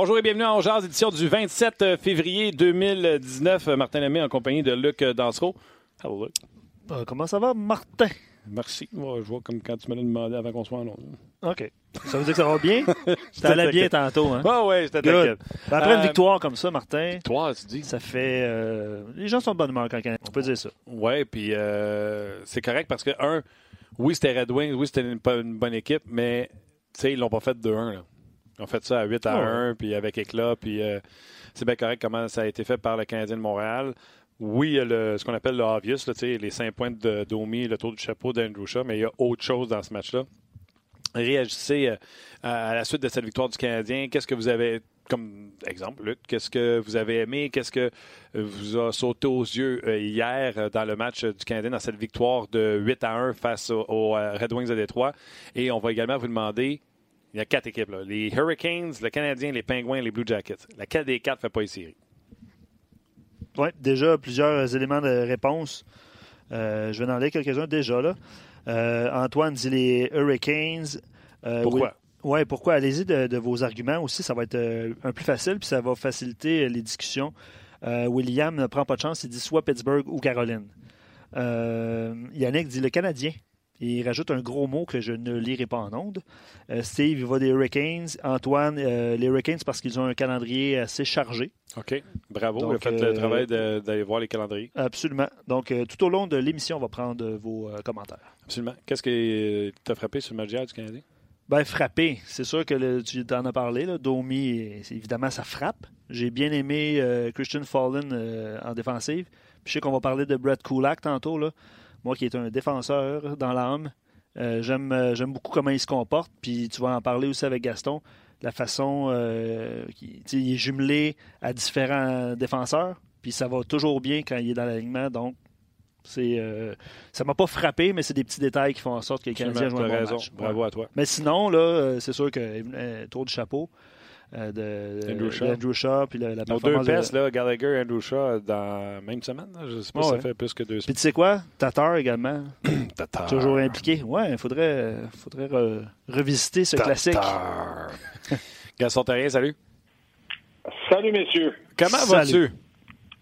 Bonjour et bienvenue en Jazz, édition du 27 février 2019. Martin Lemay en compagnie de Luc Dansereau. Hello, Luc. Euh, comment ça va, Martin? Merci. je vois comme quand tu me l'as demandé avant qu'on soit en. OK. Ça veut dire que ça va bien? Ça allait bien tantôt, hein? Ah ouais, j'étais t'inquiète. Ben, après une euh, victoire comme ça, Martin. Toi, tu dis. Ça fait. Euh, les gens sont de bonne humeur quand on peut dire ça. Ouais, puis c'est correct parce que, un, oui, c'était Red Wings, oui, c'était une, une, bonne équipe, mais, tu sais, ils l'ont pas fait 2-1, Ils ont fait ça à 8 à 1, puis avec éclat, puis c'est bien correct comment ça a été fait par le Canadien de Montréal oui, il y a le, ce qu'on appelle le obvious, là, les cinq points de Domi, le tour du chapeau d'Andrew Shaw, mais il y a autre chose dans ce match-là. Réagissez euh, à la suite de cette victoire du Canadien. Qu'est-ce que vous avez, comme exemple, Luc, qu'est-ce que vous avez aimé? Qu'est-ce que vous a sauté aux yeux euh, hier euh, dans le match du Canadien, dans cette victoire de 8 à 1 face aux Red Wings de Détroit? Et on va également vous demander il y a quatre équipes, là, les Hurricanes, le Canadien, les Penguins, les Blue Jackets. Laquelle des quatre ne fait pas les séries? Oui, déjà plusieurs éléments de réponse. Euh, je vais en aller quelques-uns déjà. là. Euh, Antoine dit les Hurricanes. Euh, pourquoi? Oui, pourquoi? Allez-y de, vos arguments aussi. Ça va être un plus facile, puis ça va faciliter les discussions. William ne prend pas de chance. Il dit soit Pittsburgh ou Caroline. Yannick dit le Canadien. Il rajoute un gros mot que je ne lirai pas en ondes. Euh, Steve, il va des Hurricanes. Antoine, euh, les Hurricanes parce qu'ils ont un calendrier assez chargé. OK. Bravo. Donc, fait le euh, travail d'aller voir les calendriers. Absolument. Donc, tout au long de l'émission, on va prendre vos commentaires. Absolument. Qu'est-ce qui t'a frappé sur le match du Canadien? Ben, frappé. C'est sûr que tu en as parlé. Là. Domi, évidemment, ça frappe. J'ai bien aimé Christian Fallen en défensive. Puis je sais qu'on va parler de Brett Kulak tantôt. Là. Moi qui est un défenseur dans l'âme, euh, euh, j'aime, beaucoup comment il se comporte. Puis tu vas en parler aussi avec Gaston. La façon euh, il est jumelé à différents défenseurs. Puis ça va toujours bien quand il est dans l'alignement. Donc, c'est, ça m'a pas frappé, mais c'est des petits détails qui font en sorte que le Canadien joue un bon match. Bravo à toi. Mais sinon, là, c'est sûr que tour du chapeau. Euh, de, Andrew Shaw. Andrew Shaw puis la, la Nos deux pestes, là, Gallagher et Andrew Shaw, dans la même semaine. Je ne sais pas si ça fait plus que deux semaines. Puis tu sais quoi? Tatar également. Tatar. Toujours impliqué. Ouais, il faudrait, faudrait revisiter ce Tatar. classique. Gaston Terrien, salut. Salut, messieurs. Comment vas-tu?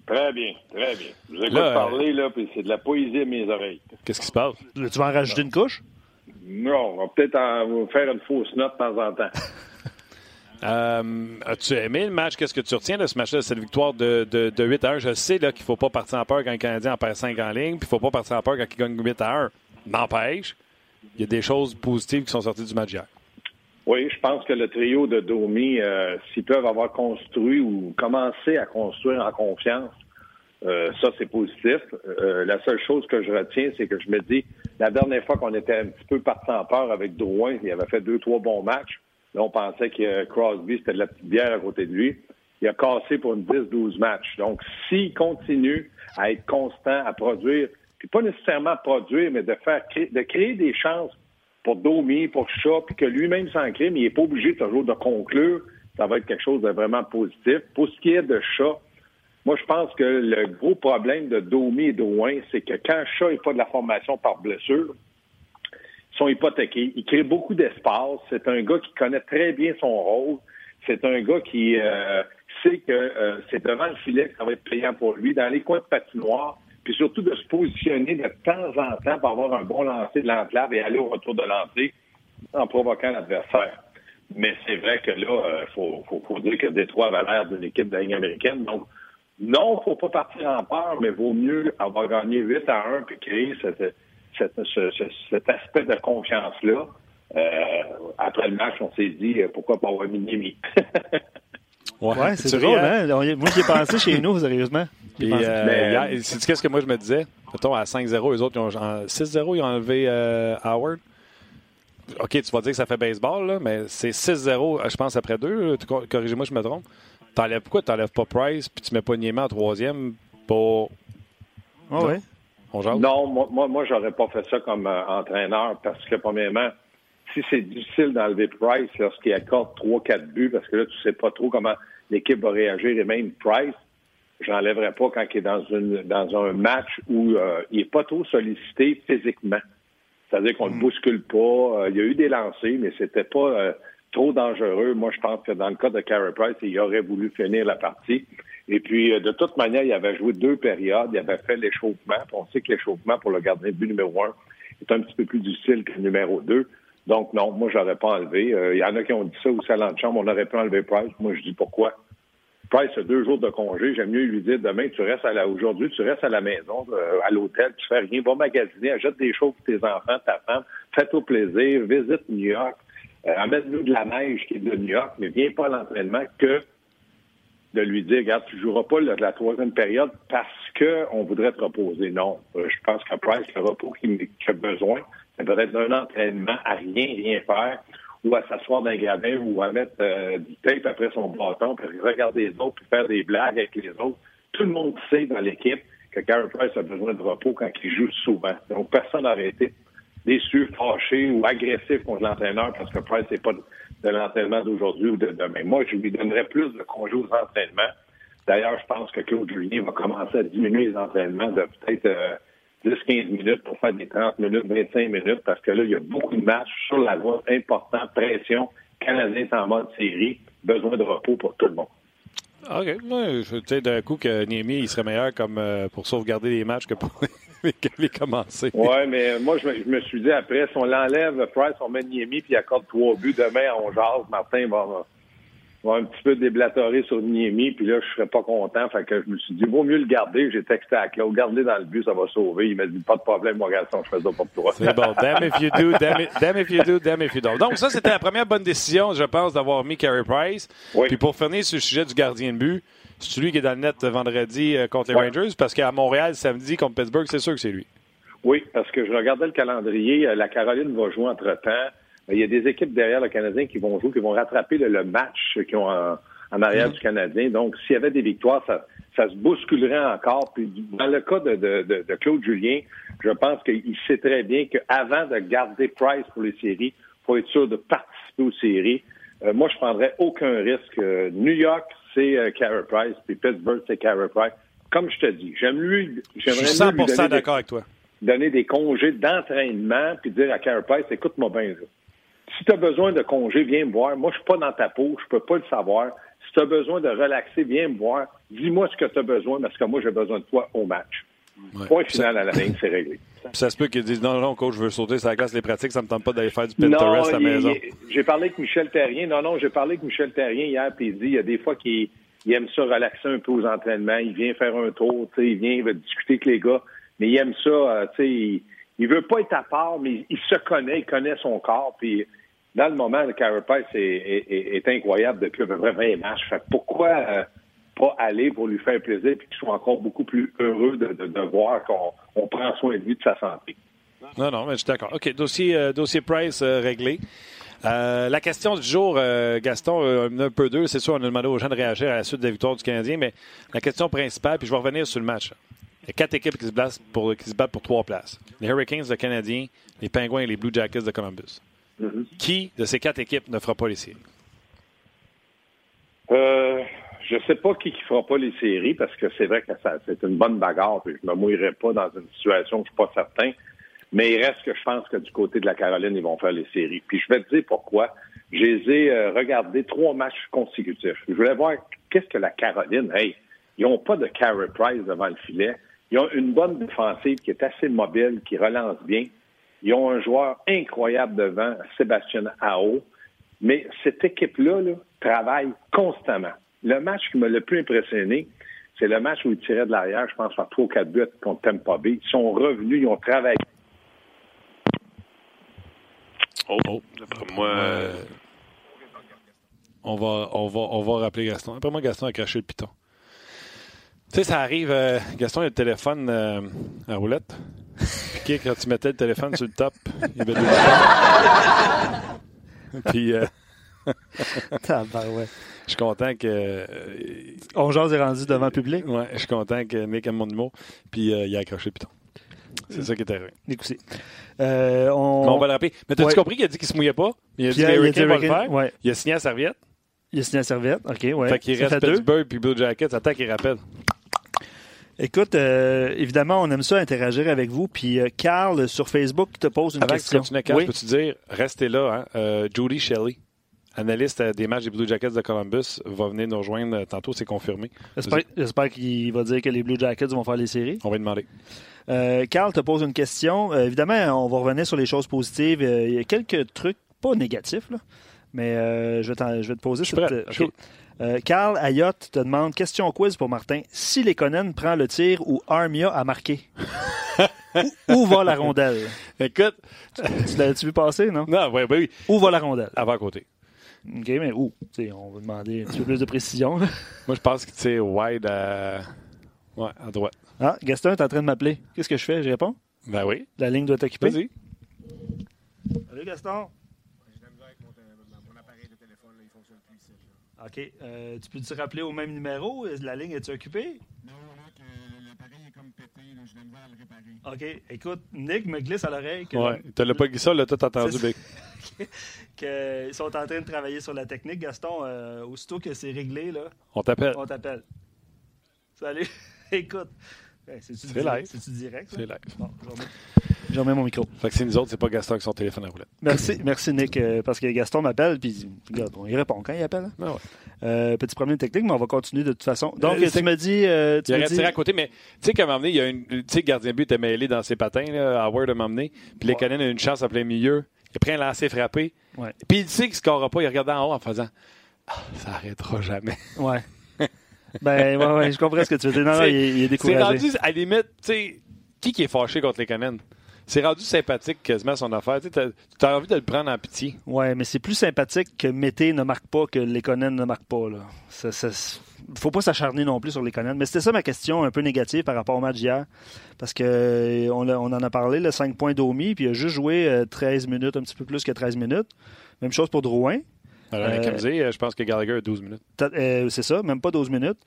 Très bien, très bien. Je vous écoute là, parler, là, puis c'est de la poésie à mes oreilles. Qu'est-ce qui se passe? tu vas en rajouter une couche? Non, on va peut-être en faire une fausse note de temps en temps. Euh, as-tu aimé le match? Qu'est-ce que tu retiens de ce match-là, cette victoire de, de, 8 à 1? Je sais qu'il ne faut pas partir en peur quand le Canadien en perd 5 en ligne, puis il ne faut pas partir en peur quand il gagne 8 à 1. N'empêche, il y a des choses positives qui sont sorties du match hier. Oui, je pense que le trio de Domi, euh, s'ils peuvent avoir construit ou commencé à construire en confiance, euh, ça, c'est positif. la seule chose que je retiens, c'est que je me dis, la dernière fois qu'on était un petit peu parti en peur avec Drouin, il avait fait deux, trois bons matchs. Là, on pensait que Crosby, c'était de la petite bière à côté de lui. Il a cassé pour une 10-12 matchs. Donc, s'il continue à être constant, à produire, puis pas nécessairement produire, mais de faire de créer des chances pour Domi, pour Shaw, puis que lui-même s'en crée, mais il n'est pas obligé toujours de conclure. Ça va être quelque chose de vraiment positif. Pour ce qui est de Shaw, moi, je pense que le gros problème de Domi et Drouin, c'est que quand Shaw n'est pas de la formation par blessure, sont hypothéqués. Il crée beaucoup d'espace. C'est un gars qui connaît très bien son rôle. C'est un gars qui euh, sait que euh, c'est devant le filet que ça va être payant pour lui, dans les coins de patinoire, puis surtout de se positionner de temps en temps pour avoir un bon lancer de l'enclave et aller au retour de lancer en provoquant l'adversaire. Mais c'est vrai que là, il euh, faut, faut, dire que Détroit avait l'air d'une équipe de la américaine. Donc, non, faut pas partir en peur, mais vaut mieux avoir gagné 8 à 1 puis créer cette cet aspect de confiance-là. Euh, après le match, on s'est dit euh, pourquoi pas avoir Minimi. ouais, c'est drôle, hein? Moi, j'y ai pensé chez nous, sérieusement. Puis, euh, c'est qu'est-ce que moi je me disais? Mettons, à 5-0, les autres, ils ont 6-0, ils ont enlevé Howard. OK, tu vas dire que ça fait baseball, là, mais c'est 6-0, je pense, après deux. Corrigez-moi je me trompe. T'enlèves pourquoi? Tu n'enlèves pas Price puis tu mets pas Niema en troisième pour. Ah ouais? Non, moi, moi, j'aurais pas fait ça comme euh, entraîneur parce que, premièrement, si c'est difficile d'enlever Price lorsqu'il accorde 3-4 buts, parce que là, tu sais pas trop comment l'équipe va réagir, et même Price, j'enlèverais pas quand il est dans, une, dans un match où euh, il est pas trop sollicité physiquement. C'est-à-dire qu'on ne le mm. bouscule pas. Euh, il y a eu des lancers, mais c'était pas trop dangereux. Moi, je pense que dans le cas de Carey Price, il aurait voulu finir la partie. Et puis, euh, de toute manière, il avait joué deux périodes. Il avait fait l'échauffement. On sait que l'échauffement pour le gardien de but numéro un est un petit peu plus difficile que le numéro deux. Donc, non, moi, je n'aurais pas enlevé. Euh, il y en a qui ont dit ça au salon de chambre. On aurait pu enlever Price. Moi, je dis pourquoi. Price a deux jours de congé. J'aime mieux lui dire demain, tu restes à la, aujourd'hui, tu restes à la maison, euh, à l'hôtel, tu fais rien, va magasiner, achète des choses pour tes enfants, ta femme, fais-toi plaisir, visite New York, amène-nous de la neige qui est de New York, mais viens pas à l'entraînement que de lui dire, regarde, tu joueras pas la, troisième période parce qu'on voudrait te reposer. Non, euh, je pense qu'à Price, le repos qu'il a besoin, ça peut être un entraînement à rien, rien faire, ou à s'asseoir dans un gradin, ou à mettre euh, du tape après son bâton, puis regarder les autres, puis faire des blagues avec les autres. Tout le monde sait dans l'équipe que Carey Price a besoin de repos quand il joue souvent. Donc, personne n'a arrêté déçu, fâché ou agressif contre l'entraîneur parce que Price n'est pas de l'entraînement d'aujourd'hui ou de demain. Moi, je lui donnerais plus de congés aux entraînements. D'ailleurs, je pense que Claude Julien va commencer à diminuer les entraînements de peut-être 10-15 euh, minutes pour faire des 30 minutes, 25 minutes, parce que là, il y a beaucoup de matchs sur la voie, important, pression. Canadien en mode série, besoin de repos pour tout le monde. OK. tu sais, d'un coup, que Niemi, il serait meilleur comme euh, pour sauvegarder les matchs que pour les commencer. Oui, mais moi, je me, suis dit après, si on l'enlève, Price, on met Niemi, puis il accorde trois buts. Demain, on jase. Martin va, un petit peu déblatérer sur Niemi, puis là, je serais pas content. Fait que je me suis dit, vaut mieux le garder. J'ai texté à Claude, garde dans le but, ça va sauver. Il m'a dit, pas de problème, mon garçon, je fais ça pour toi. C'est bon. Damn if you do, damn, if you do, damn if you don't. Donc, ça, c'était la première bonne décision, je pense, d'avoir mis Carey Price. Puis pour finir sur le sujet du gardien de but, c'est lui qui est dans le net vendredi euh, contre les Rangers, parce qu'à Montréal, samedi, contre Pittsburgh, c'est sûr que c'est lui. Oui, parce que je regardais le calendrier. Euh, la Caroline va jouer entre-temps. Il y a des équipes derrière le Canadien qui vont jouer, qui vont rattraper le, match qu'ils ont en, arrière mm-hmm. du Canadien. Donc, s'il y avait des victoires, ça, se bousculerait encore. Puis, dans le cas de, Claude Julien, je pense qu'il sait très bien qu'avant de garder Price pour les séries, il faut être sûr de participer aux séries. Euh, moi, je prendrais aucun risque. Euh, New York, c'est euh, Carey Price, puis Pittsburgh, c'est Carey Price. Comme je te dis, j'aime lui. J'aimerais je suis 100% d'accord avec toi. Donner des congés d'entraînement, puis dire à Carey Price, écoute-moi bien, si tu as besoin de congés, viens me voir. Moi, je suis pas dans ta peau, je peux pas le savoir. Si tu as besoin de relaxer, viens me voir. Dis-moi ce que tu as besoin, parce que moi, j'ai besoin de toi au match. Point final à la ligne, c'est réglé. Ça se peut qu'ils disent non, non, coach, je veux sauter sur la glace, les pratiques, ça me tente pas d'aller faire du Pinterest à la maison. J'ai parlé avec Michel Terrien. Non, non, j'ai parlé avec Michel Terrien hier, puis il dit il y a des fois qu'il aime ça relaxer un peu aux entraînements. Il vient faire un tour, il vient il va discuter avec les gars, mais il aime ça, euh, tu sais, il, il, veut pas être à part, mais il se connaît, il connaît son corps, puis dans le moment, le Carapace est, est, incroyable depuis un vrai, vrai match. Fait pourquoi euh, pas aller pour lui faire plaisir et qu'il soit encore beaucoup plus heureux de, voir qu'on prend soin de lui, de sa santé? Non, non, mais je suis d'accord. OK, dossier, euh, dossier Price euh, réglé. la question du jour, Gaston, un peu deux, c'est sûr, on a demandé aux gens de réagir à la suite de la victoire du Canadien, mais la question principale, puis je vais revenir sur le match. Il y a quatre équipes qui se, battent pour, qui se battent pour trois places. Les Hurricanes, le Canadien, les Penguins et les Blue Jackets de Columbus. Mm-hmm. Qui de ces quatre équipes ne fera pas les séries? Je sais pas qui ne fera pas les séries parce que c'est vrai que c'est une bonne bagarre. je ne me mouillerai pas dans une situation où je suis pas certain. Mais il reste que je pense que du côté de la Caroline, ils vont faire les séries. Puis je vais te dire pourquoi. Je les euh, regardés trois matchs consécutifs. Je voulais voir qu'est-ce que la Caroline. Hey, ils n'ont pas de carry price devant le filet. Ils ont une bonne défensive qui est assez mobile, qui relance bien. Ils ont un joueur incroyable devant, Sébastien Ao. Mais cette équipe-là travaille constamment. Le match qui m'a le plus impressionné, c'est le match où ils tiraient de l'arrière, je pense, par 3 ou 4 buts contre Tampa Bay. Ils sont revenus, ils ont travaillé. Oh, oh. moi. Euh, on, va, on, va, on va rappeler Gaston. Après moi, Gaston a craché le piton. Tu sais, ça arrive, euh, Gaston, il a le téléphone euh, à roulette. Puis quand tu mettais le téléphone sur le top, il avait deux Puis. Euh, je suis content que. Euh, On jase est rendu devant le public. Ouais, je suis content que Nick aime mon numéro. Puis euh, il a accroché le piton. C'est ça qui est arrivé. Écoutez. on... on... va le rappeler. Mais t'as-tu compris qu'il a dit qu'il se mouillait pas? Il a dit qu'il va le faire. Ouais. Il a signé la serviette. Il a signé la serviette. OK, ouais. Fait qu'il reste Pittsburgh puis Blue Jackets. Attends qu'il rappelle. Écoute, euh, évidemment, on aime ça interagir avec vous. Puis, euh, Carl, sur Facebook, te pose une question. Que tu Carl, peux-tu dire, restez là, hein? Euh, Judy Shelley. Analyste des matchs des Blue Jackets de Columbus, va venir nous rejoindre tantôt, c'est confirmé. J'espère qu'il va dire que les Blue Jackets vont faire les séries. On va lui demander. Euh, Carl te pose une question. Euh, évidemment, on va revenir sur les choses positives. Euh, il y a quelques trucs, pas négatifs, là, mais je, vais je, vais te poser je cette... Carl Ayotte te demande question quiz pour Martin. Si Lekonen prend le tir ou Armia a marqué, où, va la rondelle? Écoute. Tu l'as-tu vu passer, non? Non, oui, oui, oui. Où va la rondelle? Avant à côté. OK, mais où? on va demander un petit peu plus de précision. Moi, je pense que c'est wide à... Ouais, à droite. Ah, Gaston est en train de m'appeler. Qu'est-ce que je fais? Je réponds? Ben oui. La ligne doit être occupée. Vas-y. Salut, Gaston. Mon appareil de téléphone, il fonctionne plus ici. OK. Euh, tu peux-tu rappeler au même numéro? La ligne est-tu occupée? Non, l'appareil est Je le réparer. OK. Écoute, Nick me glisse à l'oreille. Que... Ouais. Tu l'as pas ça, là, tout entendu, Bic. Qu'ils sont en train de travailler sur la technique. Gaston, euh, aussitôt que c'est réglé, là. On t'appelle. On t'appelle. Salut. Écoute. Ben, c'est live. C'est-tu direct? C'est live. Bon, je remets mon micro. Fait que c'est nous autres, c'est pas Gaston qui son téléphone à roulette. Merci, merci Nick, euh, parce que Gaston m'appelle, puis regarde, on y répond quand il appelle. Ah ouais. euh, petit problème technique, mais on va continuer de toute façon. Donc, euh, tu me dis. Euh, tu il a tiré à côté, mais tu sais qu'à un moment donné, il y a une. Tu sais, gardien but était mêlé dans ses patins, là, Howard a m'emmener. Puis les Canadiens a une chance à plein milieu. Il pris un lancer frappé. Ouais. Puis il sait qu'il ne scorera pas. Il regarde en haut en faisant ah, Ça arrêtera jamais. Ouais. Ben, ouais, ouais, je comprends ce que tu veux dire. Non, non, il, il, est découragé. C'est rendu, à la limite, tu sais, qui qui est fâché contre les Canadiens? C'est rendu sympathique quasiment son affaire. Tu as, envie de le prendre en pitié. Ouais, mais c'est plus sympathique que Mété ne marque pas que les Conan ne marque pas. Là. Ça, ça, faut pas s'acharner non plus sur les Conan. Mais c'était ça ma question un peu négative par rapport au match d'hier. Parce que on, on, en a parlé, le 5 points d'Omi, puis il a juste joué 13 euh, minutes, un petit peu plus que 13 minutes. Même chose pour Drouin. Alors, euh, euh, je pense que Gallagher a 12 minutes. Euh, c'est ça, même pas 12 minutes.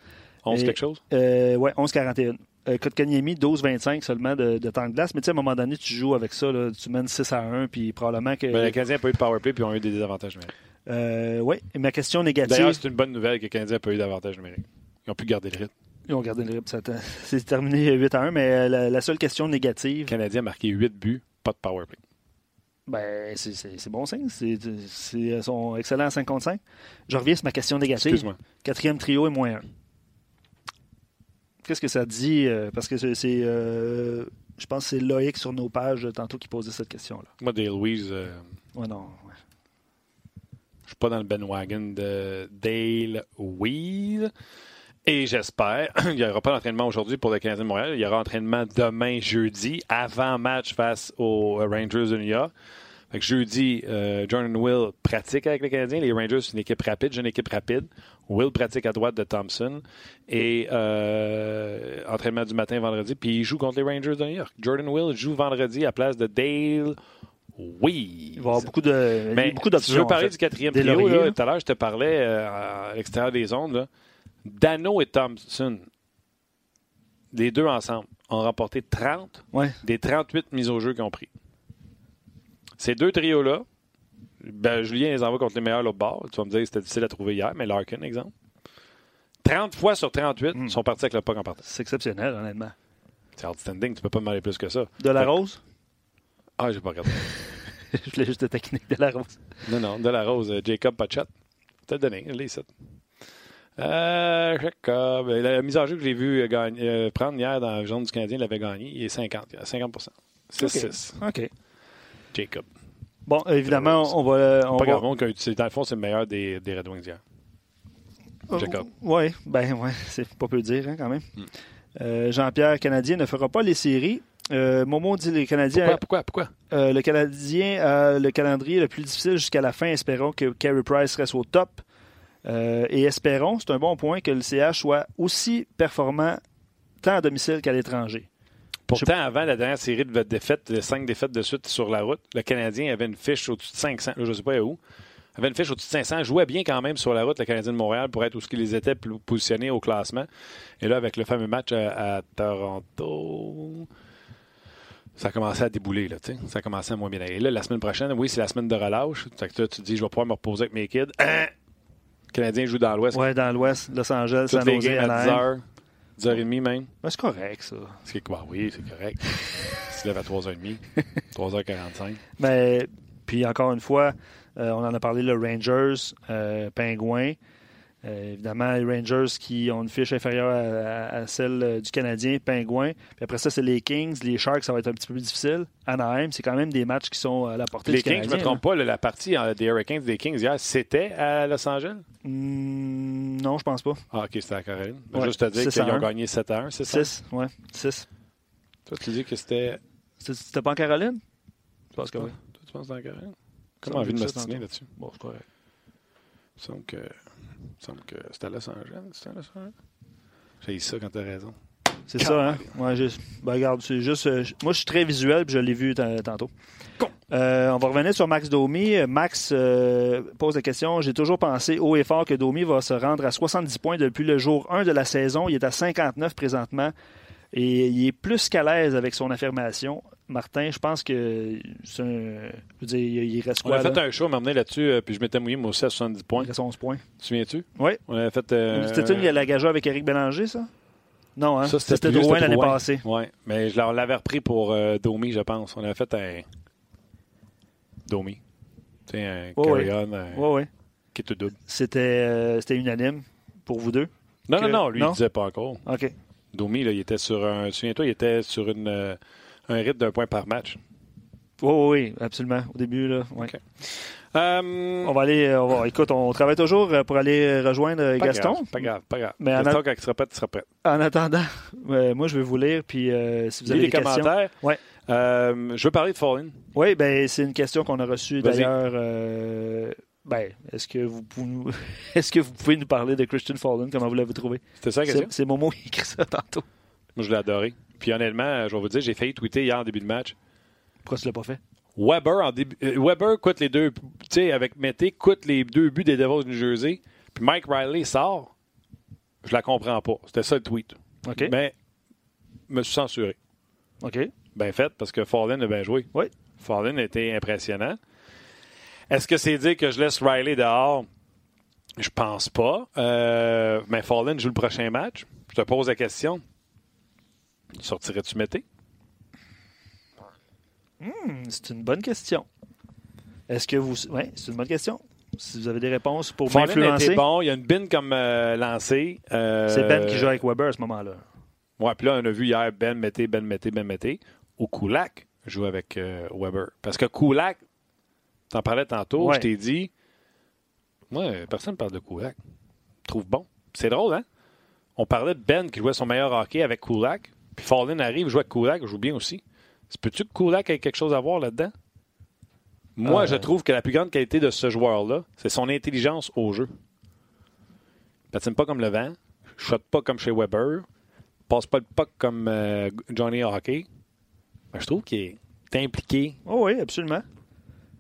11 quelque chose? Euh, oui, 11-41. Euh, Kotkaniemi, 12-25 seulement de, temps de glace. Mais tu sais, à un moment donné, tu joues avec ça. Là, tu mènes 6 à 1, puis probablement que. Ben, les Canadiens n'ont pas eu de powerplay, puis ont eu des désavantages numériques. Euh, oui, ma question négative. D'ailleurs, c'est une bonne nouvelle que les Canadiens n'ont pas eu d'avantage numérique. Ils ont pu garder le rythme. Ils ont gardé le rythme. C'est terminé 8 à 1, mais la, seule question négative. Le Canadien a marqué 8 buts, pas de powerplay. Ben, c'est bon signe. Ils sont excellents à 55. Je reviens sur ma question négative. Excuse-moi. Quatrième trio et moins 1. Qu'est-ce que ça dit? Euh, parce que c'est. Euh, je pense que c'est Loïc sur nos pages tantôt qui posait cette question-là. Moi, Dale Louise. Euh, ouais, non. Je suis pas dans le bandwagon de Dale Weiss. Et j'espère, il n'y aura pas d'entraînement aujourd'hui pour le Canadien de Montréal. Il y aura entraînement demain, jeudi, avant match face aux Rangers de New York. Fait que jeudi, Jordan Will pratique avec les Canadiens. Les Rangers, c'est une équipe rapide, j'ai une équipe rapide. Will pratique à droite de Thompson. Et euh, entraînement du matin vendredi. Puis il joue contre les Rangers de New York. Jordan Will joue vendredi à place de Dale. Oui. Il va y avoir beaucoup de Mais beaucoup d'options. Je veux parler du quatrième trio. Tout à l'heure, je te parlais euh, à l'extérieur des ondes. Dano et Thompson, les deux ensemble, ont remporté 30 des 38 mises au jeu qu'ils ont pris. Ces deux trios-là, ben, Julien les envoie contre les meilleurs l'autre bord. Tu vas me dire que c'était difficile à trouver hier, mais Larkin, exemple. 30 fois sur 38 hmm. sont partis avec le puck en partant. C'est exceptionnel, honnêtement. C'est outstanding. Tu peux pas demander plus que ça. De la rose? Ah, j'ai pas regardé. je voulais juste de technique de la rose. Non, non, de la rose. Euh, Jacob Pachat. T'as donné, les sites. Euh, Jacob. Euh, la mise en jeu que j'ai vu euh, prendre hier dans la zone du Canadien, il avait gagné. Il est 50. 50% 6-6. OK. Jacob. Bon, évidemment, on va. On pas va... grave, dans le fond, c'est le meilleur des, des Red Wings hier. Euh, Jacob. oui, ben ouais, c'est pas peu dire hein, quand même. Hmm. Euh, Jean-Pierre Canadien ne fera pas les séries. Euh, Momo dit les Canadiens. Pourquoi? Pourquoi? Euh, le Canadien a le calendrier le plus difficile jusqu'à la fin. Espérons que Carey Price reste au top. et espérons, c'est un bon point, que le CH soit aussi performant tant à domicile qu'à l'étranger. Pourtant, avant la dernière série de défaites, de cinq défaites de suite sur la route, le Canadien avait une fiche au-dessus de 500. je ne sais pas où. avait une fiche au-dessus de 500. Jouait bien quand même sur la route, le Canadien de Montréal, pour être où ce qu'ils étaient positionnés au classement. Et là, avec le fameux match à, Toronto, ça a commencé à débouler. Là, ça a commencé à moins bien aller. Là, la semaine prochaine, oui, c'est la semaine de relâche. tu te dis, je vais pouvoir me reposer avec mes kids. Hein? Le Canadien joue dans l'Ouest. Oui, dans l'Ouest, Los Angeles, San Jose, à 10 h 10h30 même. Ben, c'est correct, ça. C'est, bah, oui, c'est correct. tu te lèves à 3h30, 3h45. Mais Puis encore une fois, euh, on en a parlé, le Rangers, euh, Pingouins. Euh, évidemment, les Rangers qui ont une fiche inférieure à, à- à celle euh, du Canadien, Pingouins. Puis après ça, c'est les Kings, les Sharks, ça va être un petit peu plus difficile. Anaheim, c'est quand même des matchs qui sont à la portée Les du Kings, je Canadien. me trompe pas, la partie euh, des Hurricanes des Kings hier, c'était à Los Angeles? Hmm, non, je pense pas. Ah, OK, c'était à Caroline. Ouais, Juste te dire 6 à qu'ils ont 1. gagné 7 à 1, c'est ça? 6, ouais, 6. Toi, tu dis que c'était. C'était pas en Caroline? Je pense que oui. Toi, tu penses dans la Caroline? Comment envie de j'ai me vu ça stiner tantôt. là-dessus? Bon, c'est correct. Que, il semble que c'était à Los Angeles. C'était à Los Angeles? J'ai dit ça quand t'as raison. C'est ça, hein? Ouais, juste, ben, regarde, c'est juste. euh, moi, je suis très visuel, puis je l'ai vu ta- tantôt. Euh, on va revenir sur Max Domi. Max euh, pose la question J'ai toujours pensé haut et fort que Domi va se rendre à 70 points depuis le jour 1 de la saison. Il est à 59 présentement. Et il est plus qu'à l'aise avec son affirmation. Martin, je pense que c'est un. Je veux dire, il reste On quoi? a fait là? un show, m'a emmené là-dessus, euh, puis je m'étais mouillé moi aussi à 70 points. Il reste 11 points. Tu te souviens-tu? Oui. On avait fait. euh, C'était une la gageure avec Eric Bélanger, ça? Non, hein? Ça, C'était Drouin l'année passée. Oui, mais je l'a- on l'avait repris pour euh, Domi, je pense. On avait fait un. Domi. Tu sais, un Oh, oui. un- Oui, oui. qui tout double. C'était c'était unanime pour vous deux? Non, Que- non, non, lui, non? il disait pas encore. OK. Domi, là, il était sur un. Souviens-toi, il était sur une, euh, un rythme d'un point par match. Oui, oui, oui, absolument. Au début, là. ouais. Euh, On va aller. euh, on va- écoute, on travaille toujours euh, pour aller rejoindre pas Gaston. grave, pas grave, pas grave. Mais en Gaston, quand il sera prêt, il sera prêt. En attendant, euh, moi, je vais vous lire. Puis euh, si vous avez des les commentaires. Ouais. Euh, je veux parler de Fallin. Oui, ben, c'est une question qu'on a reçue d'ailleurs. ben, est-ce que, vous pouvez nous... est-ce que vous pouvez nous parler de Christian Fallen? Comment vous l'avez trouvé? C'était ça la question? C'est c'est Momo qui écrit ça tantôt. Moi, je l'ai adoré. Puis honnêtement, je vais vous dire, j'ai failli tweeter hier en début de match. Pourquoi tu l'as pas fait? Weber, en début, euh, Weber coûte les deux, tu sais, avec Mété, coûte les deux buts des Devils du New Jersey. Puis Mike Riley sort. Je la comprends pas. C'était ça le tweet. OK. Mais, je me suis censuré. OK. Bien fait, parce que Fallen a bien joué. Oui. Fallen a été impressionnant. Est-ce que c'est dire que je laisse Riley dehors? Je pense pas. Euh, mais Fallen joue le prochain match. Je te pose la question. Sortirais-tu Mété? Hmm, c'est une bonne question. Est-ce que vous. Oui, c'est une bonne question. Si vous avez des réponses pour m'influencer, bon. Il y a une bin comme euh, lancée. Euh, c'est Ben qui joue avec Weber à ce moment-là. Ouais, puis là, on a vu hier Ben Mété, Ben Mété, Ben Mété. Ou Kulak joue avec euh, Weber. Parce que Kulak, t'en parlais tantôt, Ouais. je t'ai dit, moi, personne ne parle de Kulak. Je trouve bon. C'est drôle, hein? On parlait de Ben qui jouait son meilleur hockey avec Kulak. Puis Fallin arrive, joue avec Kulak, joue bien aussi. Se peut-tu que Kulak ait quelque chose à voir là-dedans? Moi, Euh. je trouve que la plus grande qualité de ce joueur-là, c'est son intelligence au jeu. Il patine pas comme le vent, shot pas comme chez Weber, passe pas le puck comme euh, Johnny Hockey. Ben, je trouve qu'il est impliqué. Oh oui, absolument.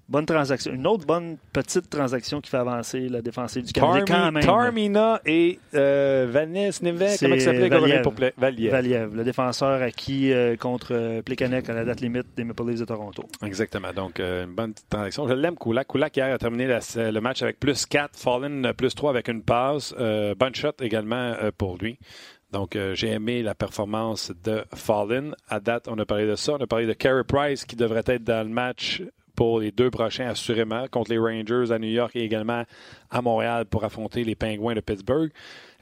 Bonne transaction. Une autre bonne petite transaction qui fait avancer la défensive du Canadien quand même. Tarmina et euh, Vanessa Nivek, comment il s'appelait Valiev. pour Valiev. Valiev, le défenseur acquis euh, contre euh, Plekanec à la date limite des Maple Leafs de Toronto. Exactement. Donc, euh, une bonne petite transaction. Je l'aime, Kulak. Kulak, hier, a terminé la- le match avec plus 4. Fallen, plus 3 avec une passe. Bonne shot également pour lui. Donc, euh, j'ai aimé la performance de Fallen. À date, on a parlé de ça. On a parlé de Carey Price qui devrait être dans le match pour les deux prochains, assurément, contre les Rangers à New York et également à Montréal pour affronter les Pingouins de Pittsburgh.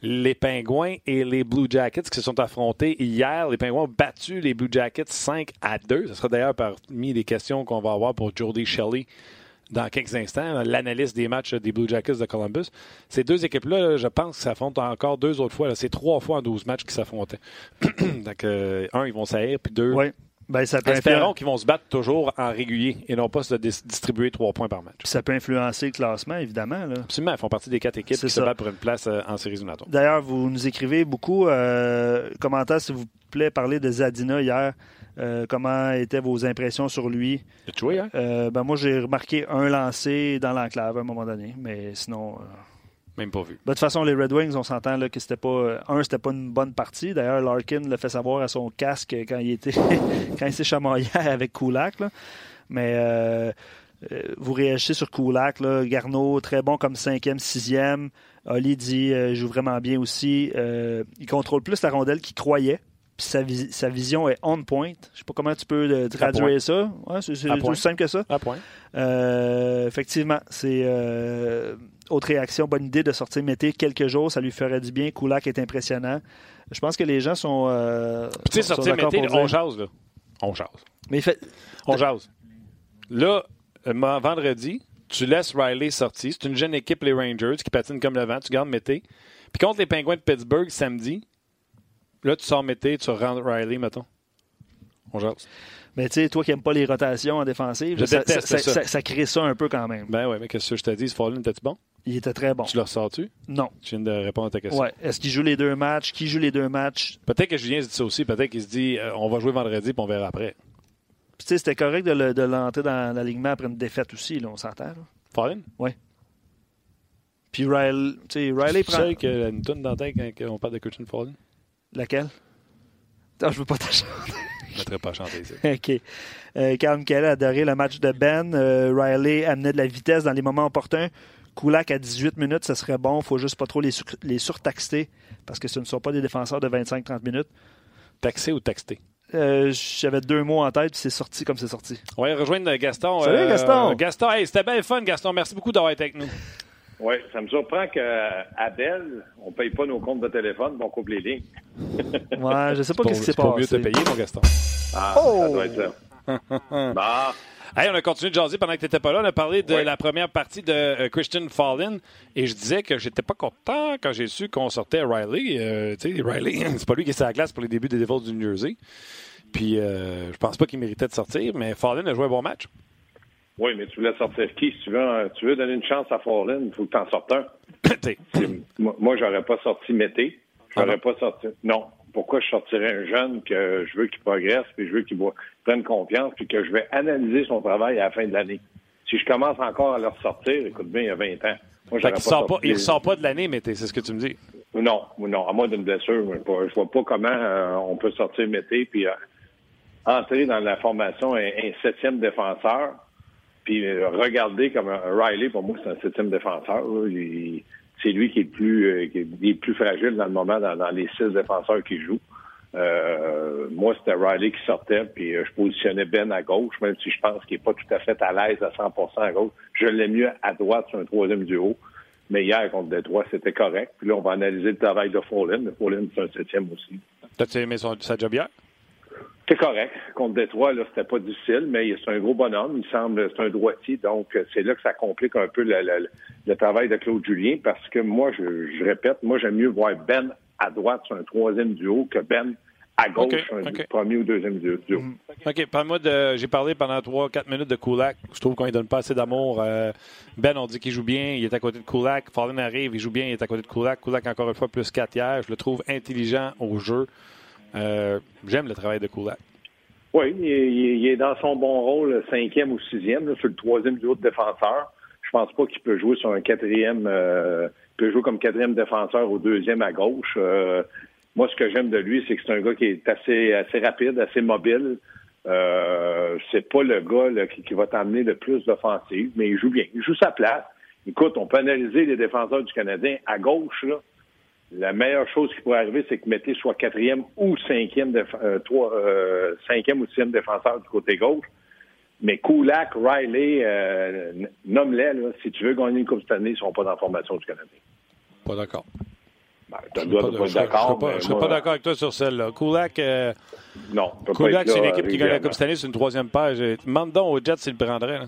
Les Pingouins et les Blue Jackets qui se sont affrontés hier. Les Pingouins ont battu les Blue Jackets 5 à 2. Ce sera d'ailleurs parmi les questions qu'on va avoir pour Jody Shelley dans quelques instants, l'analyse des matchs des Blue Jackets de Columbus. Ces deux équipes-là, là, je pense qu'ils s'affrontent encore deux autres fois. C'est trois fois en 12 matchs qu'ils s'affrontaient. Donc, euh, un, ils vont s'haïr, puis deux. Ben, ça, peut espérons qu'ils vont se battre toujours en régulier et non pas se dis- distribuer trois points par match. ça peut influencer le classement, évidemment. là. Absolument, ils font partie des quatre équipes qui se ça. battent pour une place euh, en séries éliminatoires. D'ailleurs, vous nous écrivez beaucoup. Euh, commentaires, s'il vous plaît, parler de Zadina hier. Euh, comment étaient vos impressions sur lui? Tu joué, hein? Euh, ben, moi, j'ai remarqué un lancé dans l'enclave à un moment donné, mais sinon. Même pas vu. ben, de toute façon, les Red Wings, on s'entend que c'était pas. euh, Un, c'était pas une bonne partie. D'ailleurs, Larkin l'a fait savoir à son casque quand il était quand il s'est chamaillé avec Kulak. là. Mais euh, euh, vous réagissez sur Kulak. Là. Garneau, très bon comme cinquième, sixième. Oli dit joue vraiment bien aussi. Il contrôle plus la rondelle qu'il croyait. Puis sa, vis- sa vision est on point. Je sais pas comment tu peux euh, traduire ça. Ouais, c'est aussi simple que ça. À point. Euh, effectivement, c'est euh, autre réaction, bonne idée de sortir Mété quelques jours, ça lui ferait du bien. Kulak est impressionnant. Je pense que les gens sont. euh, tu sais, sortir Mété, on dire- jase, là. On jase. Mais fait, On jase. Là, vendredi, tu laisses Riley sortir. C'est une jeune équipe, les Rangers, qui patinent comme le vent. Tu gardes Mété. Puis contre les Penguins de Pittsburgh, samedi, là, tu sors Mété, tu rentres Riley, mettons. On jase. mais tu sais, toi qui n'aimes pas les rotations en défensive, ça, déteste ça- ça. ça- ça crée ça un peu quand même. Ben ouais, mais qu'est-ce que je te dis? Fallin, était-tu bon? Il était très bon. Tu le ressors-tu? Non. Tu viens de répondre à ta question. Ouais. Est-ce qu'il joue les deux matchs? Qui joue les deux matchs? Peut-être que Julien se dit ça aussi. Peut-être qu'il se dit euh, on va jouer vendredi puis on verra après. Puis, tu sais, c'était correct de, le- de l'entrer dans l'alignement après une défaite aussi, là, on s'entend. là. Fallin? Puis Riley, tu sais, Riley Tu prend. sais qu'il y a une tonne dans la tête quand on parle de Christian Fallin? Laquelle? Non, je veux pas t'acheter. Je ne pas chanter ici. OK. Euh, Carl Kelly a adoré le match de Ben. Euh, Riley amenait de la vitesse dans les moments opportuns. Kulak à 18 minutes, ça serait bon. Il faut juste pas trop les, sur- les surtaxer parce que ce ne sont pas des défenseurs de 25-30 minutes. Taxé ou taxé? Euh, J'avais deux mots en tête, puis c'est sorti comme c'est sorti. On va rejoindre Gaston. Salut, Gaston. Gaston, hey, c'était bien fun, Gaston. Merci beaucoup d'avoir été avec nous. Oui, ça me surprend qu'à Bell, on ne paye pas nos comptes de téléphone, mais on coupe les lignes. Ouais, je sais pas ce qui s'est c'est pour mieux te passé. payer, mon Gaston. Ah, Oh! ça doit être ça. Bah, Hey, on a continué de jaser pendant que tu n'étais pas là. On a parlé de Ouais. la première partie de euh, Christian Fallin et je disais que j'étais pas content quand j'ai su qu'on sortait Riley. Euh, tu sais, Riley, c'est pas lui qui est sur la glace pour les débuts des Devils du New Jersey. Puis euh, je pense pas qu'il méritait de sortir, mais Fallin a joué un bon match. Oui, mais tu voulais sortir qui? Si tu veux, euh, tu veux donner une chance à Fallin, il faut que tu en sortes un. Moi, moi j'aurais pas sorti Mété. Ah J'aurais pas sorti. Non. Pourquoi je sortirais un jeune que je veux qu'il progresse, puis je veux qu'il prenne confiance, puis que je vais analyser son travail à la fin de l'année? Si je commence encore à le ressortir, écoute bien, il y a 20 ans. Moi, fait j'aurais qu'il sort pas, sorti- il sort pas de l'année, t'es- c'est ce que tu me dis. Non, non, à moins d'une blessure. Je vois- je vois pas comment euh, on peut sortir Mété puis euh, entrer dans la formation un, un septième défenseur. Puis euh, regarder comme un Riley, pour moi, c'est un septième défenseur. C'est lui qui est le plus euh, qui est plus fragile dans le moment dans, dans les six défenseurs qui jouent. Euh, moi, c'était Riley qui sortait, puis euh, je positionnais Ben à gauche, même si je pense qu'il n'est pas tout à fait à l'aise à 100% à gauche. Je l'ai mieux à droite sur un troisième duo. Mais hier, contre Détroit, c'était correct. Puis là, on va analyser le travail de Fallin. Le Fallin, c'est un septième aussi. T'as-tu aimé son, sa? C'est correct. Contre Détroit, là, c'était pas difficile, mais c'est un gros bonhomme. Il semble, c'est un droitier. Donc, euh, c'est là que ça complique un peu le, le- le travail de Claude Julien parce que moi, je, je répète, moi, j'aime mieux voir Ben à droite sur un troisième duo que Ben à gauche Ok, sur un premier ou deuxième duo. duo. OK, parle-moi de. J'ai parlé pendant 3-4 minutes de Kulak. Je trouve qu'on ne donne pas assez d'amour. Euh, ben, on dit qu'il joue bien, il est à côté de Kulak. Fallin arrive, il joue bien, il est à côté de Kulak. Kulak, encore une fois, plus 4 hier. Je le trouve intelligent au jeu. Euh, J'aime le travail de Kulak. Oui, il est, dans son bon rôle, cinquième ou sixième, sur le troisième duo de défenseur. Je pense pas qu'il peut jouer sur un quatrième, euh, peut jouer comme quatrième défenseur au deuxième à gauche. Euh, moi, ce que j'aime de lui, c'est que c'est un gars qui est assez, assez rapide, assez mobile. Euh, c'est pas le gars qui, va t'amener le plus d'offensive, mais il joue bien. Il joue sa place. Écoute, on peut analyser les défenseurs du Canadien à gauche. La meilleure chose qui pourrait arriver, c'est que Mété soit quatrième ou cinquième, déf- euh, trois, euh, cinquième ou sixième défenseur du côté gauche. Mais Kulak, Riley, euh, nomme-les, si tu veux gagner une Coupe cette année, ils ne seront pas dans la formation du Canadien. Pas d'accord. Ben, Je ne serais pas, d'accord avec toi sur celle-là. Kulak, euh, Non, Kulak c'est une équipe qui gagne la. Coupe cette année, c'est une troisième page. Demande donc aux Jets s'ils le prendraient. là.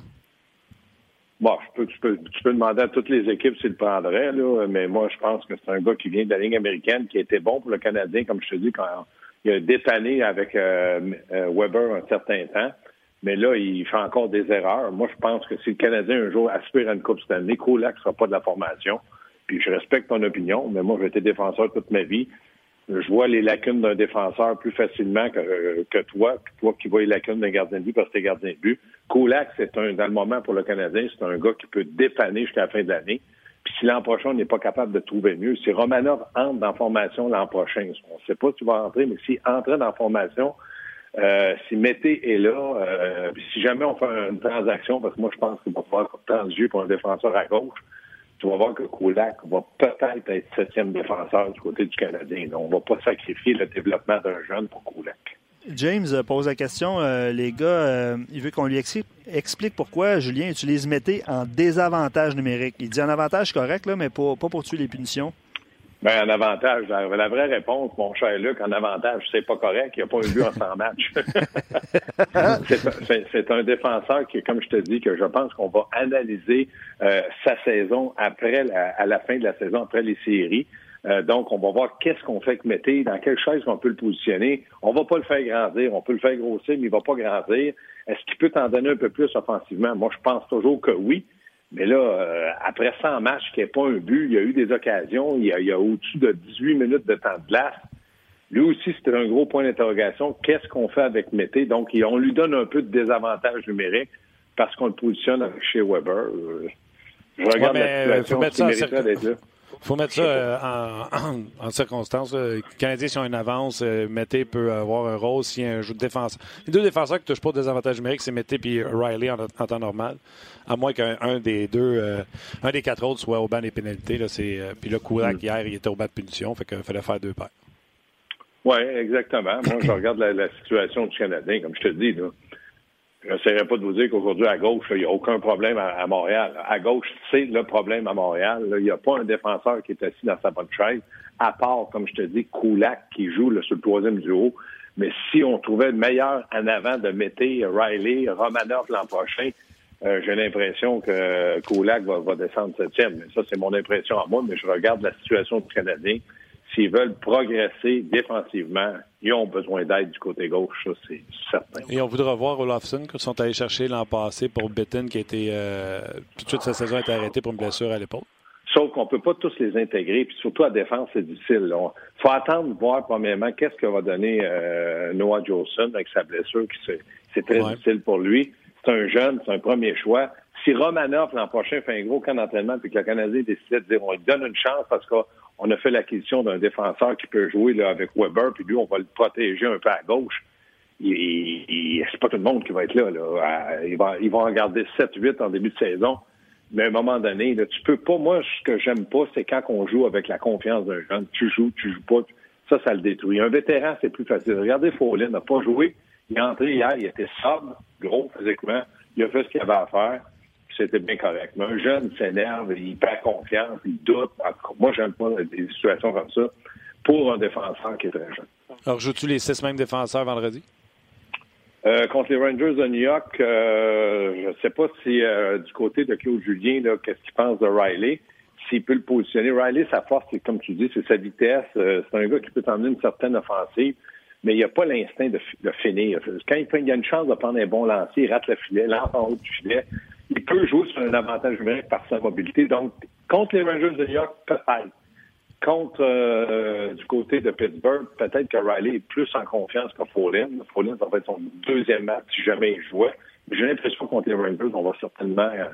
Bon, je peux, tu, peux, tu peux demander à toutes les équipes s'ils le prendraient, là, mais moi, je pense que c'est un gars qui vient de la ligne américaine, qui était bon pour le Canadien, comme je te dis, quand il a dépanné avec euh, euh, Weber un certain temps. Mais là, il fait encore des erreurs. Moi, je pense que si le Canadien un jour aspire à une Coupe année, Kulak ne sera pas de la formation. Puis je respecte ton opinion, mais moi, j'ai été défenseur toute ma vie. Je vois les lacunes d'un défenseur plus facilement que, que toi, toi qui vois les lacunes d'un gardien de but parce que t'es gardien de but. Kulak, c'est un, dans le moment pour le Canadien, c'est un gars qui peut dépanner jusqu'à la fin de l'année. Puis si l'an prochain, on n'est pas capable de trouver mieux, si Romanov entre dans formation l'an prochain, on ne sait pas si tu vas entrer, mais s'il entrait dans formation, euh, si Mété est là, euh, si jamais on fait une transaction, parce que moi je pense qu'il va falloir transiger pour un défenseur à gauche, tu vas voir que Kulak va peut-être être septième défenseur du côté du Canadien. on ne va pas sacrifier le développement d'un jeune pour Kulak. James euh, pose la question, euh, les gars, euh, il veut qu'on lui explique pourquoi Julien utilise Mété en désavantage numérique. Il dit en avantage correct, là, mais pas pour tuer les punitions. Ben, en avantage, la, vraie réponse, mon cher Luc, en avantage, c'est pas correct. Il n'y a pas eu but en 100 matchs. c'est un défenseur qui, comme je te dis, que je pense qu'on va analyser sa saison après à la fin de la saison, après les séries. Euh, donc, on va voir qu'est-ce qu'on fait avec Mété, dans quelle chaise on peut le positionner. On va pas le faire grandir, on peut le faire grossir, mais il va pas grandir. Est-ce qu'il peut t'en donner un peu plus offensivement? Moi, je pense toujours que oui. Mais là, euh, après 100 matchs, qui n'est pas un but, il y a eu des occasions, il y a, a au-dessus de 18 minutes de temps de glace. Lui aussi, c'était un gros point d'interrogation. Qu'est-ce qu'on fait avec Mété? Donc, on lui donne un peu de désavantage numérique parce qu'on le positionne chez Weber. Euh, je regarde la situation, d'être là. Il faut mettre ça euh, en, en, circonstance. Les Canadiens, si ont une avance, euh, Mété peut avoir un rôle s'il y a un jeu de défense. Les deux défenseurs qui ne touchent pas des avantages numériques, c'est Mété et Riley en, temps normal. À moins qu'un des deux, euh, un des quatre autres soit au banc des pénalités. Là, puis le Kourak, mm. hier, il était au banc de punition. Fait qu'il fallait faire deux paires. Oui, exactement. Moi, je regarde la, la, situation du Canadien, comme je te dis. Là. Je n'essaierai pas de vous dire qu'aujourd'hui, à gauche, il n'y a aucun problème à, Montréal. À gauche, c'est le problème à Montréal. Il n'y a pas un défenseur qui est assis dans sa bonne chaise, à part, comme je te dis, Koulak qui joue sur le troisième duo. Mais si on trouvait le meilleur en avant de Mété, Riley, Romanov l'an prochain, euh, j'ai l'impression que Koulak va, va descendre septième. Mais ça, c'est mon impression à moi, mais je regarde la situation du Canadien s'ils veulent progresser défensivement, ils ont besoin d'aide du côté gauche, ça c'est certain. Et on voudra voir Olafson qu'ils sont allés chercher l'an passé pour Bitton qui a été euh, tout de suite sa saison a été arrêtée pour une blessure à l'épaule. Sauf qu'on ne peut pas tous les intégrer, puis surtout à défense, c'est difficile. Il faut attendre voir premièrement qu'est-ce que va donner euh, Noah Jolson avec sa blessure, qui c'est très difficile pour lui. C'est un jeune, c'est un premier choix. Si Romanov l'an prochain fait un gros camp d'entraînement, puis que le Canadien décide de dire on lui donne une chance parce que on a fait l'acquisition d'un défenseur qui peut jouer avec Weber, puis lui, on va le protéger un peu à gauche. C'est pas tout le monde qui va être là. là. Ils vont en garder 7-8 en début de saison. Mais à un moment donné, là, tu peux pas. Moi, ce que j'aime pas, c'est quand on joue avec la confiance d'un jeune. Tu joues, tu joues pas. Ça, ça le détruit. Un vétéran, c'est plus facile. Regardez Follin, n'a pas joué. Il est entré hier, il était sobre, gros physiquement. Il a fait ce qu'il avait à faire c'était bien correct. Mais un jeune s'énerve, il perd confiance, il doute. Moi, j'aime pas des situations comme ça pour un défenseur qui est très jeune. Alors, joues-tu les six mêmes défenseurs vendredi? Euh, contre les Rangers de New York, euh, je ne sais pas si euh, du côté de Claude Julien, qu'est-ce qu'il pense de Riley, s'il peut le positionner. Riley, sa force, c'est comme tu dis, c'est sa vitesse. c'est un gars qui peut t'emmener une certaine offensive, mais il n'y a pas l'instinct de, finir. Quand il, il, a une chance de prendre un bon lancer, il rate le filet, lance en haut du filet il peut jouer sur un avantage numérique par sa mobilité. Donc, contre les Rangers de New York, peut-être. Contre euh, du côté de Pittsburgh, peut-être que Riley est plus en confiance que Follin. Follin, ça va être son deuxième match si jamais il jouait. J'ai l'impression que contre les Rangers, on va certainement euh,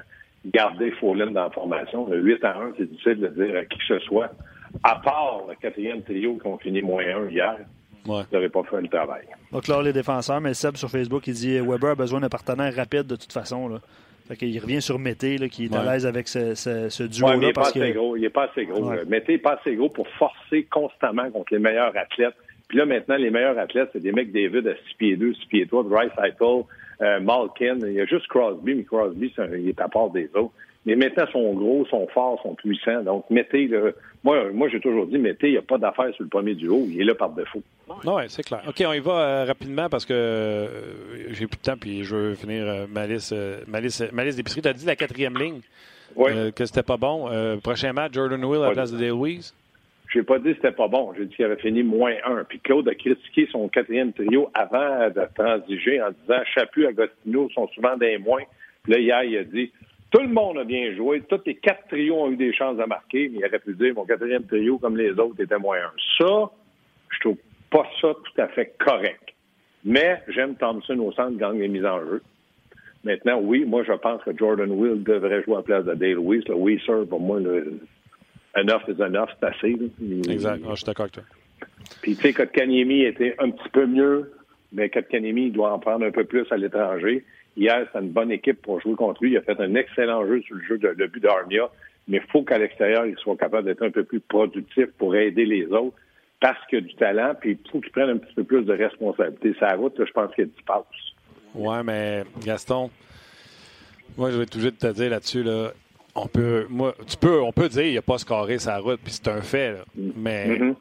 garder Follin dans la formation. Le 8 à 1, c'est difficile de dire à qui que ce soit, à part le quatrième trio qui ont fini moins 1 hier. Ouais. Vous n'avez pas fait le travail. Donc là, les défenseurs, mais Seb sur Facebook, il dit Weber a besoin d'un partenaire rapide de toute façon. Là. Fait qu'il revient sur Mété, là, qui est à l'aise avec ce, ce, duo-là. il n'est pas, assez gros. Il n'est pas assez gros. Mété n'est pas assez gros pour forcer constamment contre les meilleurs athlètes. Puis là, maintenant, les meilleurs athlètes, c'est des mecs David à 6 pieds 2, 6 pieds 3, Bryce Eichel, euh, Malkin. Il y a juste Crosby, mais Crosby, il est à part des autres. Mais maintenant, sont gros, sont forts, sont puissants. Donc, mettez, le... moi, moi j'ai toujours dit, mettez, il n'y a pas d'affaire sur le premier duo. Il est là par défaut. Oui, c'est clair. OK, on y va euh, rapidement parce que euh, j'ai plus de temps puis je veux finir euh, ma liste, ma liste, ma liste d'épicerie. Tu as dit la quatrième ligne que c'était pas bon. prochain match, Jordan Will à la place de Dale Weiss. Je n'ai pas dit que c'était pas bon. J'ai dit qu'il avait fini moins un. Puis Claude a critiqué son quatrième trio avant de transiger en disant Chapu et Agostino sont souvent des moins. Puis là, hier, il a dit tout le monde a bien joué. Tous les quatre trios ont eu des chances de marquer, mais il aurait pu dire mon quatrième trio, comme les autres, était moins un. Ça, je trouve pas ça tout à fait correct. Mais j'aime Thompson au centre, gagne les mises en jeu. Maintenant, oui, moi, je pense que Jordan Will devrait jouer à la place de Dale Weiss. Le Weiser, pour moi, le, enough is enough, c'est assez. Exact. Ah, je suis d'accord avec toi. Puis, tu sais, Kotkaniemi était un petit peu mieux, mais Kotkaniemi, il doit en prendre un peu plus à l'étranger. Hier, c'est une bonne équipe pour jouer contre lui. Il a fait un excellent jeu sur le jeu de, but d'Armia. mais il faut qu'à l'extérieur, il soit capable d'être un peu plus productif pour aider les autres parce qu'il a du talent, puis il faut qu'il prenne un petit peu plus de responsabilité. Sa route, je pense qu'il y a du passe. Ouais, mais Gaston, moi, je vais tout juste te dire là-dessus, là, on peut, moi, tu peux, on peut dire qu'il n'a pas scoré sa route, puis c'est un fait, là. mais Mhm.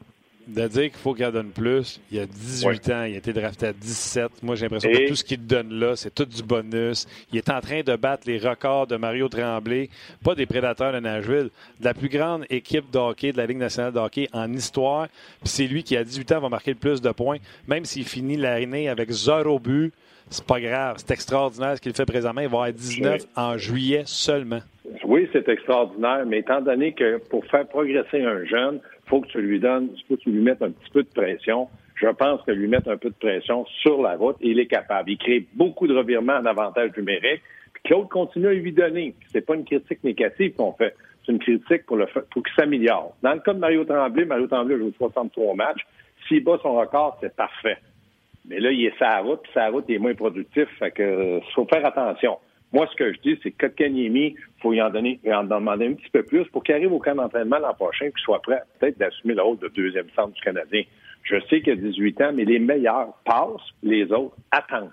De dire qu'il faut qu'il en donne plus, il a 18 ans, il a été drafté à 17. Moi, j'ai l'impression Et- que tout ce qu'il donne là, c'est tout du bonus. Il est en train de battre les records de Mario Tremblay, pas des prédateurs de Nashville, de la plus grande équipe de hockey de la Ligue nationale de hockey en histoire. Puis c'est lui qui, à 18 ans, va marquer le plus de points, même s'il finit l'année avec zéro but. C'est pas grave, c'est extraordinaire ce qu'il fait présentement. Il va avoir 19 Oui. en juillet seulement. Oui, c'est extraordinaire, mais étant donné que pour faire progresser un jeune, faut que tu lui donnes, faut que tu lui mettes un petit peu de pression. Je pense que lui mettre un peu de pression sur la route, il est capable. Il crée beaucoup de revirements en avantage numérique. Puis Claude continue à lui donner. C'est pas une critique négative qu'on fait. C'est une critique pour le pour qu'il s'améliore. Dans le cas de Mario Tremblay, Mario Tremblay a joué 63 matchs. S'il bat son record, c'est parfait. Mais là, il est sa route, puis sa route est moins productif. Fait que euh, faut faire attention. Moi, ce que je dis, c'est que Kotkaniemi, il faut y en donner, en demander un petit peu plus pour qu'il arrive au camp d'entraînement l'an prochain, qu'il soit prêt peut-être d'assumer le rôle de deuxième centre du Canadien. Je sais qu'il a 18 ans, mais les meilleurs passent, les autres attendent.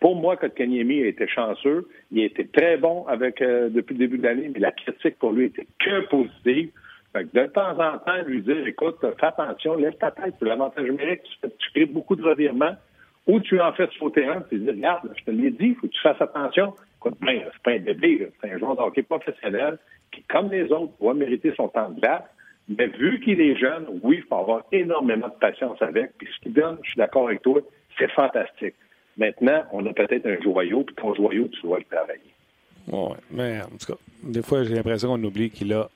Pour moi, Kotkaniemi a été chanceux. Il a été très bon avec euh, depuis le début de l'année, mais la critique pour lui était que positive. Fait que de temps en temps, lui dire, écoute, fais attention, lève ta tête pour l'avantage numérique, tu, crées beaucoup de revirements, ou tu en fais sauter un, tu dis, regarde, je te l'ai dit, il faut que tu fasses attention. Écoute, ben, c'est pas un bébé, c'est un joueur de hockey professionnel qui, comme les autres, doit mériter son temps de glace. Mais vu qu'il est jeune, oui, il faut avoir énormément de patience avec. Puis ce qu'il donne, je suis d'accord avec toi, c'est fantastique. Maintenant, on a peut-être un joyau, puis ton joyau, tu dois le travailler. Ouais, mais en tout cas, des fois, j'ai l'impression qu'on oublie qu'il a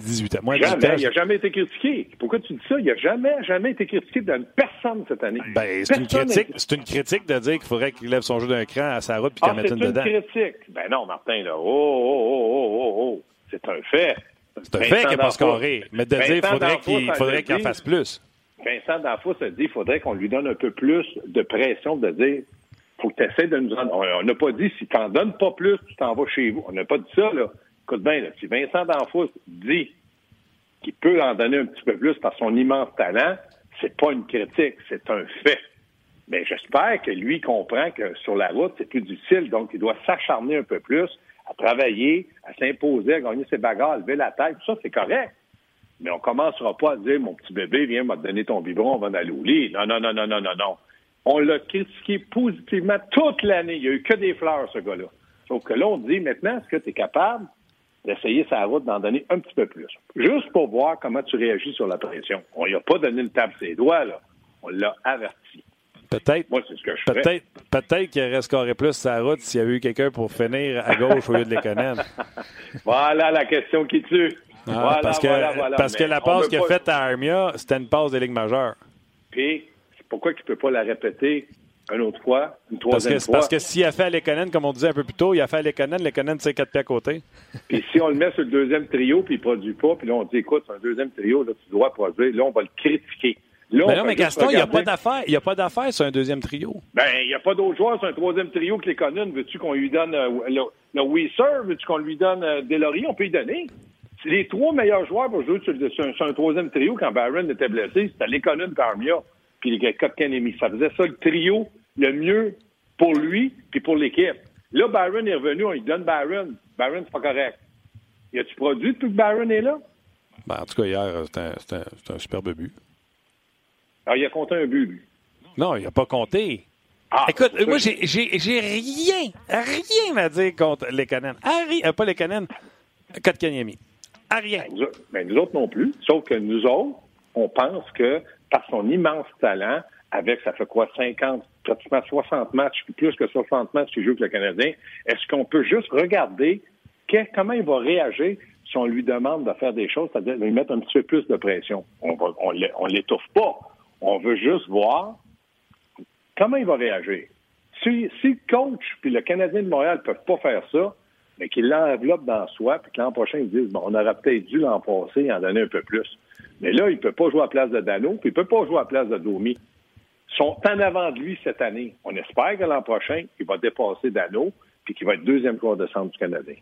18 ans. Moi, à 18 Jamais, ans, il n'a jamais été critiqué. Pourquoi tu dis ça? Il n'a jamais, jamais été critiqué d'une personne cette année. Ben, c'est une critique, c'est une critique de dire qu'il faudrait qu'il lève son jeu d'un cran à sa route puis qu'il en mette c'est une une dedans. critique. Ben non, Martin, là. Oh, oh, oh, oh, oh, oh. C'est un fait. C'est un fait qu'il n'est pas scoré. Mais de dire faudrait qu'il faudrait qu'il en fasse plus. Vincent D'Anfos a dit qu'il faudrait qu'on lui donne un peu plus de pression de dire faut que tu essaies de nous en... On on n'a pas dit si tu n'en donnes pas plus, tu t'en vas chez vous. On n'a pas dit ça, là. Écoute bien, si Vincent D'Anfos dit qu'il peut en donner un petit peu plus par son immense talent, c'est pas une critique, c'est un fait. Mais j'espère que lui comprend que sur la route, c'est plus difficile, donc il doit s'acharner un peu plus à travailler, à s'imposer, à gagner ses bagarres, à lever la tête. Ça, c'est correct. Mais on commencera pas à dire, mon petit bébé, viens me donner ton biberon, on va aller au lit. Non, non, non, non, non, non, non. On l'a critiqué positivement toute l'année. Il n'y a eu que des fleurs, ce gars-là. Sauf que là, on dit maintenant, est-ce que tu es capable d'essayer sa route, d'en donner un petit peu plus? Juste pour voir comment tu réagis sur la pression. On lui a pas donné le tape ses doigts, là. On l'a averti. Peut-être. Moi, c'est ce que je fais. Peut-être peut-être qu'il aurait scoré plus sa route s'il y avait eu quelqu'un pour finir à gauche au lieu de l'économe. Voilà la question qui tue. Ah, voilà, parce que, voilà, voilà. parce que la passe qu'il a pas- faite à Armia, c'était une passe de Ligue majeure. Puis, pourquoi il ne peut pas la répéter? Une autre fois, une Parce troisième que, c'est fois? parce que s'il a fait à Lekonen, comme on disait un peu plus tôt, il a fait à Lekonen, Lekonen, c'est quatre pieds à côté. Puis si on le met sur le deuxième trio, puis il produit pas, puis là, on dit, écoute, c'est un deuxième trio, là, tu dois produire. Là, on va le critiquer. Là, Mais non, mais Gaston, il n'y a pas d'affaire. Il n'y a pas d'affaire sur un deuxième trio. Ben, il n'y a pas d'autres joueurs sur un troisième trio que les Conan. Veux-tu qu'on lui donne euh, le, le Weiser? Veux-tu qu'on lui donne euh, Delory? On peut lui donner. C'est les trois meilleurs joueurs pour jouer sur, un, un troisième trio quand Barron était blessé. C'était les Conan Armia, puis les Kotkaniemi. Ça faisait ça le trio le mieux pour lui puis pour l'équipe. Là, Barron est revenu, on lui donne Barron. Barron, c'est pas correct. Y a-tu produit depuis que Barron est là? Ben, en tout cas, hier, c'était un, superbe but. Alors, il a compté un but, lui. Non, il n'a pas compté. Ah, Écoute, moi, j'ai rien, rien à dire contre. Ah, ri- euh, pas Lekonen, Kotkaniemi. À rien. Ben, nous, ben, nous autres non plus. Sauf que nous autres, on pense que par son immense talent, avec, ça fait quoi, 50, pratiquement 60 matchs, plus que 60 matchs qu'il joue avec le Canadien, est-ce qu'on peut juste regarder comment il va réagir si on lui demande de faire des choses, c'est-à-dire de lui mettre un petit peu plus de pression? On va, on l'é- on l'étouffe pas. On veut juste voir comment il va réagir. Si, si le coach puis le Canadien de Montréal ne peuvent pas faire ça, mais qu'il l'enveloppe dans soi, puis que l'an prochain, ils disent, bon, on aurait peut-être dû l'an passé et en donner un peu plus. Mais là, il ne peut pas jouer à la place de Dano, puis il ne peut pas jouer à la place de Domi. Ils sont en avant de lui cette année. On espère que l'an prochain, il va dépasser Dano, puis qu'il va être deuxième joueur de centre du Canadien.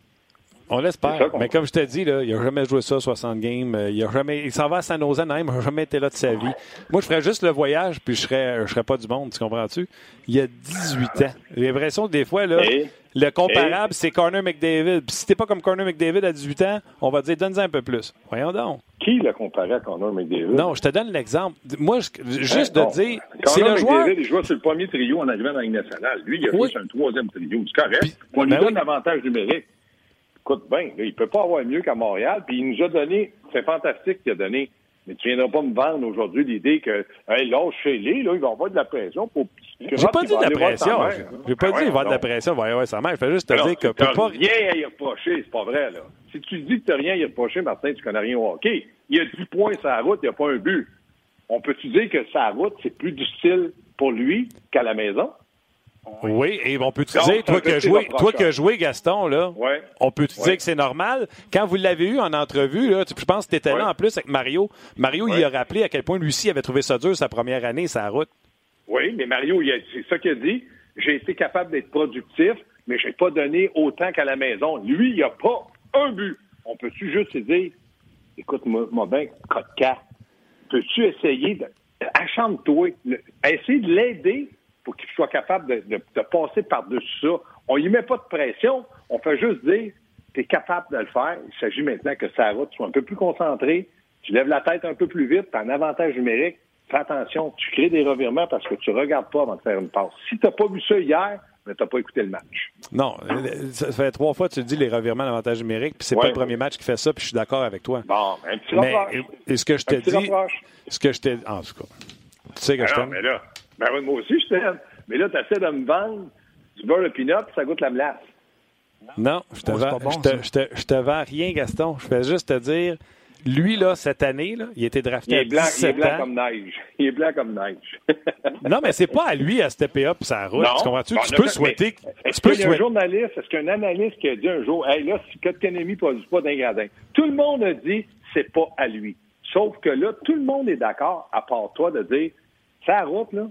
On l'espère. Mais comme je t'ai dit, là, il n'a jamais joué ça, 60 games. Euh, Il, a jamais, il s'en va à San Jose, même, il n'a jamais été là de sa vie. Moi, je ferais juste le voyage, puis je serais, je serais pas du monde, tu comprends-tu? Il a 18 ans. J'ai l'impression que des fois, là, Et- le comparable, c'est Corner McDavid. Puis si t'es pas comme Corner McDavid à 18 ans, on va te dire, donne-en un peu plus. Voyons donc. Qui l'a comparé à Connor McDavid? Non, je te donne l'exemple. Moi, je- juste Hein, de dire, Connor c'est le joueur... McDavid, il jouait sur le premier trio en arrivant dans la Ligue nationale. Lui, il a Oui. joué sur un troisième trio. C'est correct. Puis- on lui ben donne oui. l'avantage numérique. Écoute bien, il peut pas avoir mieux qu'à Montréal. Puis il nous a donné, c'est fantastique qu'il a donné. Mais tu viendras pas me vendre aujourd'hui l'idée que, hey, lâche chez les, là, il va avoir de la pression pour. J'ai pas dit de la pression. J'ai pas dit qu'il va de la pression. Va avoir sa mère. Je fais juste te Alors, dire que t'as peut pas. rien à y reprocher, c'est pas vrai, là. Si tu dis que t'as rien à y reprocher, Martin, tu connais rien au hockey. Il y a 10 points sur la route, il n'y a pas un but. On peut-tu dire que sa route, c'est plus difficile pour lui qu'à la maison? Oui, et on peut-tu Donc, dire, toi que petit joué, toi que joué, Gaston, là, Ouais. on peut-tu Ouais. dire que c'est normal? Quand vous l'avez eu en entrevue, là, tu- je pense que tu étais Ouais. là en plus avec Mario. Mario, il Ouais. a rappelé à quel point Lucie avait trouvé ça dur sa première année, sa route. Oui, mais Mario, c'est ça qu'il a dit. J'ai été capable d'être productif, mais j'ai pas donné autant qu'à la maison. Lui, il a pas un but. On peut-tu juste se dire, écoute-moi moi bien, Kotka, peux-tu essayer de. Achante-toi. Le- Essaye de l'aider pour qu'il soit capable de, de- passer par-dessus ça. On y met pas de pression. On fait juste dire, tu es capable de le faire. Il s'agit maintenant que sa route soit un peu plus concentrée. Tu lèves la tête un peu plus vite, tu as un avantage numérique. Fais attention, tu crées des revirements parce que tu regardes pas avant de faire une passe. Si tu n'as pas vu ça hier, tu n'as pas écouté le match. Non, euh, ça fait trois fois que tu le dis, les revirements d'avantage numérique, puis c'est pas Ouais. le premier match qui fait ça, puis je suis d'accord avec toi. Bon, un petit Mais et ce que je te Un petit dis, reproche. ce que je t'ai en tout cas, tu sais que je Ah t'aime. mais là, ben oui, moi aussi, je t'aime. Mais là, tu essaies de me vendre du beurre de pinot, puis ça goûte la glace. Non, je te Oh, c'est vends, pas bon, je te, ça. je te- je te vends rien, Gaston. Je fais juste te dire, lui, là, cette année, là, il été drafté Il est blanc, il est 17 blanc ans. comme neige. Il est blanc comme neige. Non, mais c'est pas à lui à stepper up sa route. Non. Tu comprends-tu? Bon, tu peux souhaiter. Est-ce peux qu'il y a un souhaiter. journaliste, est-ce qu'un analyste qui a dit un jour, hey, là, si Kotkaniemi ne produit pas d'un gradin, tout le monde a dit, c'est pas à lui. Sauf que là, tout le monde est d'accord, à part toi, de dire, sa route, là,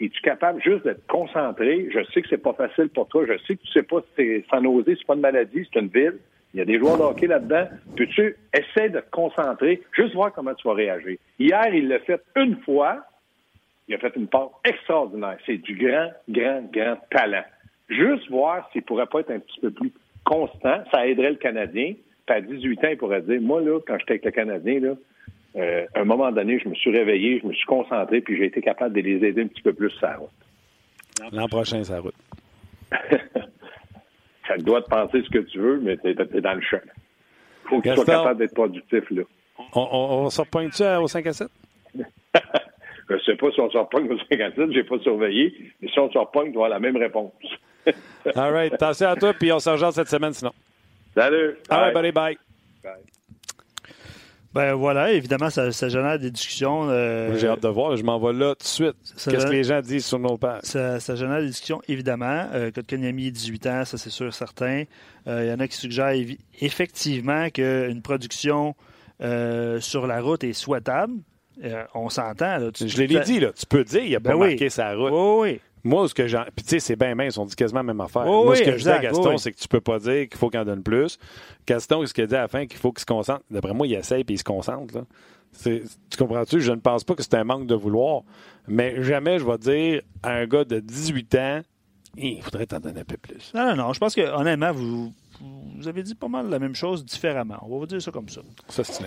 es-tu capable juste de te concentrer? Je sais que c'est pas facile pour toi. Je sais que tu sais pas si c'est sans oser, c'est pas une maladie, c'est une ville. Il y a des joueurs de hockey là-dedans. Peux-tu essayer de te concentrer, juste voir comment tu vas réagir? Hier, il l'a fait une fois. Il a fait une passe extraordinaire. C'est du grand, grand, grand talent. Juste voir s'il pourrait pas être un petit peu plus constant, ça aiderait le Canadien. Puis à 18 ans, il pourrait dire, moi, là, quand j'étais avec le Canadien, là, euh, à un moment donné, je me suis réveillé, je me suis concentré, puis j'ai été capable de les aider un petit peu plus sur la route. L'an prochain, sa route. Ça te doit te penser ce que tu veux, mais t'es, t'es dans le champ. faut que tu sois capable d'être productif, là. On, on, on se repointe-tu à- au 5 à 7? Je sais pas si on se repogne au 57, j'ai pas surveillé, mais si on se repogne, tu vas avoir la même réponse. All right. Attention à toi, puis on se rejoint cette semaine sinon. Salut! All right, Bye. buddy, bye. Bye. Ben voilà, évidemment, ça, ça génère des discussions. euh, J'ai hâte de voir. Je m'en vais là tout de suite. Qu'est-ce que les gens disent sur nos pages? Ça, ça génère des discussions, évidemment. Euh, Kotkaniemi, 18 ans, ça c'est sûr, certain. Euh, Il y en a qui suggèrent effectivement qu'une production euh, sur la route est souhaitable. Euh, on s'entend. Je l'ai dit, là. Tu peux dire, il a Ben pas oui. marqué sa route. Oui, oui. Moi, ce que j'en. Puis, tu sais, c'est bien mince. On dit quasiment la même affaire. Oh Moi, oui, ce que je dis à Gaston, oui. c'est que tu peux pas dire qu'il faut qu'il en donne plus. Gaston, ce qu'il dit à la fin, qu'il faut qu'il se concentre. D'après moi, il essaye puis il se concentre. Là. Tu comprends-tu? Je ne pense pas que c'est un manque de vouloir. Mais jamais je vais dire à un gars de 18 ans, il faudrait t'en donner un peu plus. Non, non, non. Je pense que honnêtement, vous, vous avez dit pas mal la même chose différemment. On va vous dire ça comme ça. Ça, c'est.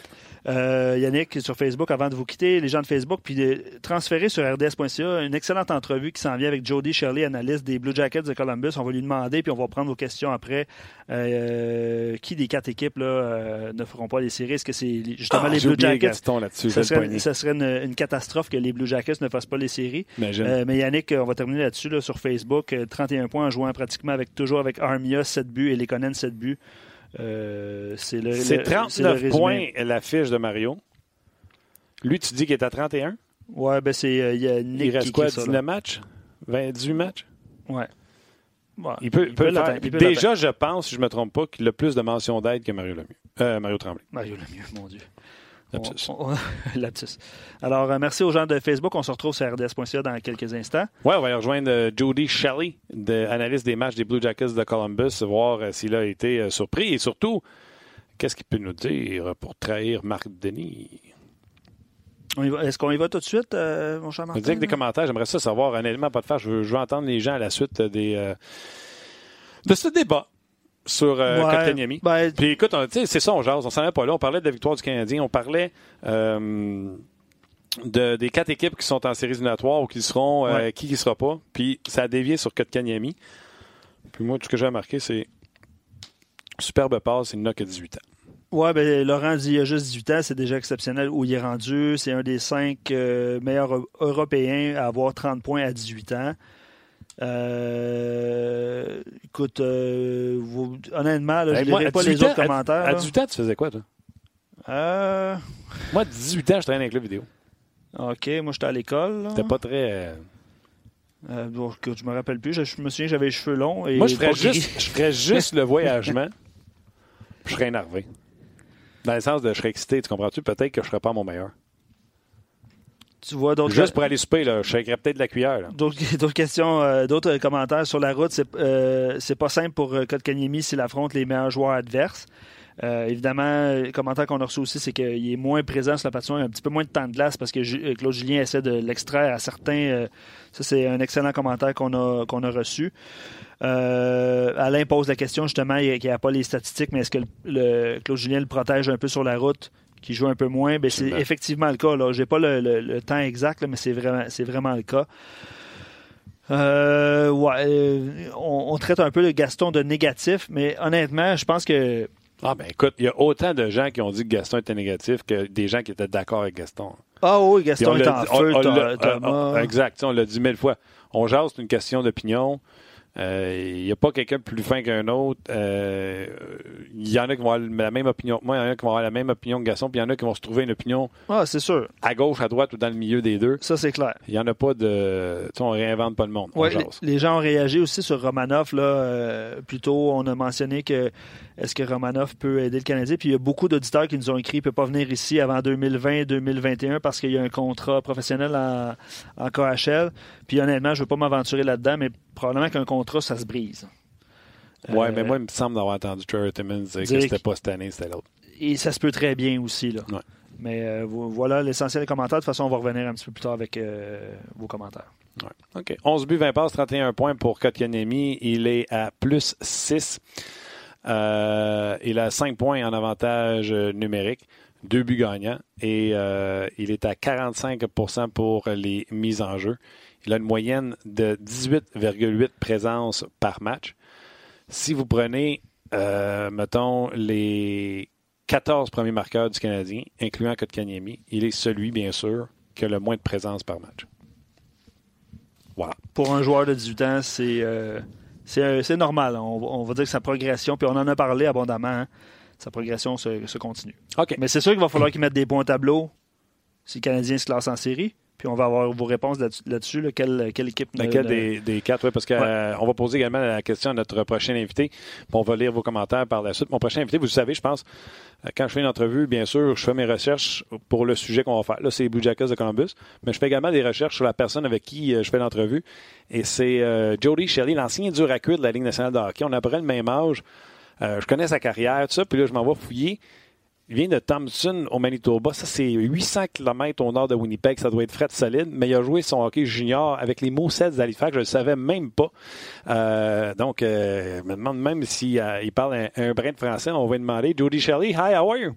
Euh, Yannick sur Facebook, avant de vous quitter, les gens de Facebook, puis de transférer sur RDS.ca une excellente entrevue qui s'en vient avec Jody Shirley, analyste des Blue Jackets de Columbus. On va lui demander, puis on va prendre vos questions après. Euh, qui des quatre équipes là, euh, ne feront pas les séries? Est-ce que c'est les- justement Ah, les Blue Jackets? Ça serait, ça serait une, une catastrophe que les Blue Jackets ne fassent pas les séries. Euh, mais Yannick, on va terminer là-dessus là, sur Facebook. Euh, 31 points en jouant pratiquement avec toujours avec Armia 7 buts et Lekonen 7 buts. Euh, c'est le, le- 39 le points la fiche de Mario. Lui, tu dis qu'il est à 31? Ouais, ben c'est euh, il Nick reste qui, quoi, qui est ça, là. 19 matchs? 28 matchs? Ouais. Ouais, Il peut, il peut l'atteindre, faire. il peut Déjà, je pense, si je ne me trompe pas, qu'il a plus de mentions d'aide que Mario Lemieux. Euh, Mario Tremblay. Mario Lemieux, mon Dieu. Lapsus. On- on- lapsus. Alors, euh, merci aux gens de Facebook. On se retrouve sur RDS.ca dans quelques instants. Ouais, on va y rejoindre euh, Jody Shelley, de, analyste des matchs des Blue Jackets de Columbus, voir euh, s'il a été surpris et surtout, qu'est-ce qu'il peut nous dire pour trahir Marc Denis? Est-ce qu'on y va tout de suite, euh, mon cher Martin? disais que des commentaires, j'aimerais ça savoir, honnêtement, pas de faire. Je veux, je veux entendre les gens à la suite des, euh, de ce débat sur euh, Ouais, ben, Puis écoute, c'est ça, on jase. On s'en est pas là. On parlait de la victoire du Canadien. On parlait euh, de, des quatre équipes qui sont en séries éliminatoires ou qui seront, euh, Ouais. qui qui sera pas. Puis ça a dévié sur Kotkaniemi. Puis moi, tout ce que j'ai remarqué, c'est superbe passe, il n'a que 18 ans. Ouais, ben, Laurent dit il a juste 18 ans, c'est déjà exceptionnel où il est rendu. C'est un des cinq euh, meilleurs Eu- Européens à avoir 30 points à 18 ans. Euh, écoute, euh, vous- honnêtement, là, je ne pas les 18 ans, autres commentaires. À là. 18 ans, tu faisais quoi, toi? Euh, Moi, à 18 ans, je traînais avec le vidéo. OK, moi, j'étais à l'école. là. C'était pas très. euh, bon, écoute, je me rappelle plus. Je, je me souviens j'avais les cheveux longs. Et Moi, je ferais, juste, je ferais juste le voyagement. Je serais énervé. Dans le sens de je serais excité, tu comprends-tu? Peut-être que je serais pas mon meilleur. Tu vois d'autres Juste pour aller souper, là, je shakerais peut-être de la cuillère. là. D'autres d'autres questions, euh, d'autres commentaires sur la route. C'est euh, c'est pas simple pour euh, Kotkaniemi s'il affronte les meilleurs joueurs adverses. Euh, évidemment, le commentaire qu'on a reçu aussi, c'est qu'il est moins présent sur la patinoire, un petit peu moins de temps de glace parce que euh, Claude Julien essaie de l'extraire à certains. euh, ça, c'est un excellent commentaire qu'on a, qu'on a reçu. Euh, Alain pose la question justement, il n'y a, pas les statistiques, mais est-ce que le, le- Claude Julien le protège un peu sur la route, qui joue un peu moins? Ben, c'est effectivement le cas. Je n'ai pas le, le- le temps exact, là, mais c'est vraiment, vraiment le cas. Euh, ouais, euh, on, on traite un peu le Gaston de négatif, mais honnêtement, je pense que Ah, ben écoute, il y a autant de gens qui ont dit que Gaston était négatif que des gens qui étaient d'accord avec Gaston. ah oui, Gaston on est en dit- on- feu, on Tho- l'a- Thomas. euh, exact, on l'a dit mille fois. On jase, c'est une question d'opinion. Euh, Il n'y a pas quelqu'un plus fin qu'un autre. Euh, Il y en a qui vont avoir la même opinion que moi, il y en a qui vont avoir la même opinion que Gaston, puis il y en a qui vont se trouver une opinion Ah, c'est sûr, à gauche, à droite ou dans le milieu des deux. ça c'est clair. Il n'y en a pas de. Tu sais, on réinvente pas le monde. Ouais, les, gens ont réagi aussi sur Romanov. Là, euh, plus tôt, on a mentionné que est-ce que Romanov peut aider le Canadien? Puis il y a beaucoup d'auditeurs qui nous ont écrit qu'il ne peut pas venir ici avant 2020-2021 parce qu'il y a un contrat professionnel en, en KHL. Puis honnêtement, je ne veux pas m'aventurer là-dedans, mais probablement qu'un contrat, ça se brise. Euh, mais moi, il me semble d'avoir entendu Trevor Timmons dire que dire c'était que- pas cette année, c'était l'autre. Et ça se peut très bien aussi. Là. Ouais. Mais euh, vo- voilà l'essentiel des commentaires. De toute façon, on va revenir un petit peu plus tard avec euh, vos commentaires. Ouais. OK. 11 buts, 20 passes, 31 points pour Kotkaniemi. Il est à plus 6. Euh, il a 5 points en avantage euh, numérique, 2 buts gagnants et euh, il est à 45% pour les mises en jeu. Il a une moyenne de 18,8 présences par match. Si vous prenez, euh, mettons, les 14 premiers marqueurs du Canadien, incluant Kotkaniemi, il est celui, bien sûr, qui a le moins de présence par match. Voilà. Pour un joueur de 18 ans, c'est euh, c'est euh, normal. On, va- on va dire que sa progression, puis on en a parlé abondamment, hein, sa progression se, se continue. OK. Mais c'est sûr qu'il va falloir qu'il mette des points au tableau si le Canadien se classe en série. Puis on va avoir vos réponses là- là-dessus. là. Quelle, quelle équipe Laquelle des, des quatre, oui, parce qu'on va poser également la question à notre prochain invité. Puis on va lire vos commentaires par la suite. Mon prochain invité, vous le savez, je pense, euh, quand je fais une entrevue, bien sûr, je fais mes recherches pour le sujet qu'on va faire. Là, c'est les Blue Jackets de Columbus, mais je fais également des recherches sur la personne avec qui euh, je fais l'entrevue. Et c'est euh, Jody Shelley, l'ancien dur à cuire de la Ligue nationale de hockey. On a à peu près le même âge. Euh, je connais sa carrière, tout ça. Puis là, je m'en vais fouiller. Il vient de Thompson au Manitoba. Ça, c'est 800 km au nord de Winnipeg. Ça doit être frais solide. Mais il a joué son hockey junior avec les Moussets d'Halifax. Je ne le savais même pas. Euh, donc, euh, je me demande même s'il il parle un, un brin de français. On va lui demander. Jody Shelley, hi, how are you?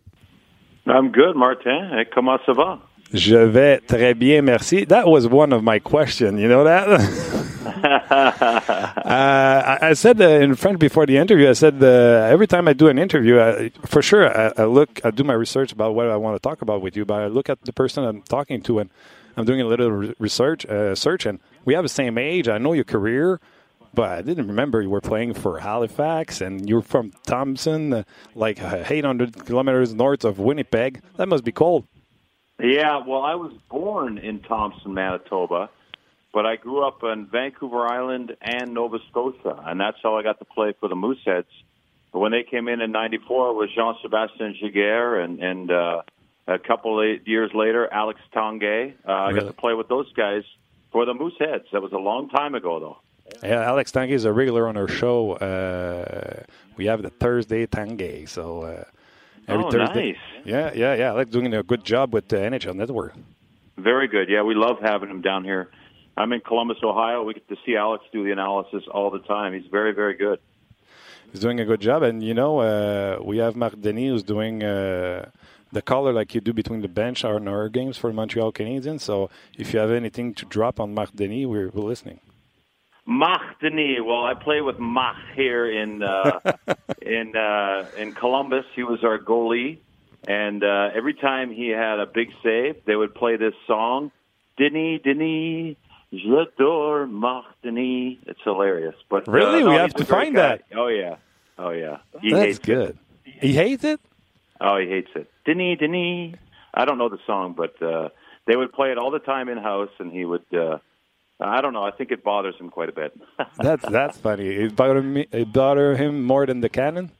I'm good, Martin. Comment ça va? Je vais très bien, merci. That was one of my questions. You know that? Uh, I, said uh, in French before the interview. I said uh, every time I do an interview, I, for sure, I, I look, I do my research about what I want to talk about with you. But I look at the person I'm talking to, and I'm doing a little research, uh, search, and we have the same age. I know your career, but I didn't remember you were playing for Halifax, and you're from Thompson, uh, like uh, 800 kilometers north of Winnipeg. That must be cold. Yeah, well, I was born in Thompson, Manitoba, but I grew up on Vancouver Island and Nova Scotia, and that's how I got to play for the Mooseheads. But when they came in in '94, it was Jean-Sebastien Giguère and and uh, A couple of years later, Alex Tanguay. Uh, I got to play with those guys for the Mooseheads. That was a long time ago, though. Yeah, Alex Tanguay is a regular on our show. Uh, we have the Thursday Tanguay, so uh, every Oh, Thursday. nice. Yeah, yeah, yeah. Alex doing a good job with the NHL Network. Very good. Yeah, we love having him down here. I'm in Columbus, Ohio. We get to see Alex do the analysis all the time. He's very, very good. He's doing a good job, and you know, uh, we have Marc Denis who's doing uh, the color like you do between the bench on our games for Montreal Canadiens. So if you have anything to drop on Marc Denis, we're, we're listening. Mach Denis. Well, I play with Mach here in uh, in uh, in Columbus. He was our goalie, and uh, every time he had a big save, they would play this song, Denis, Denis, j'adore Denis. It's hilarious. But uh, Really? no, We have to find guy. that. Oh yeah, oh yeah. He That's hates it. good. He hates it. Oh, he hates it. Denis, Denis. I don't know the song, but uh, they would play it all the time in house, and he would. Uh, I don't know. I think it bothers him quite a bit. That's that's funny. It bothered me. It bothered him more than the cannon.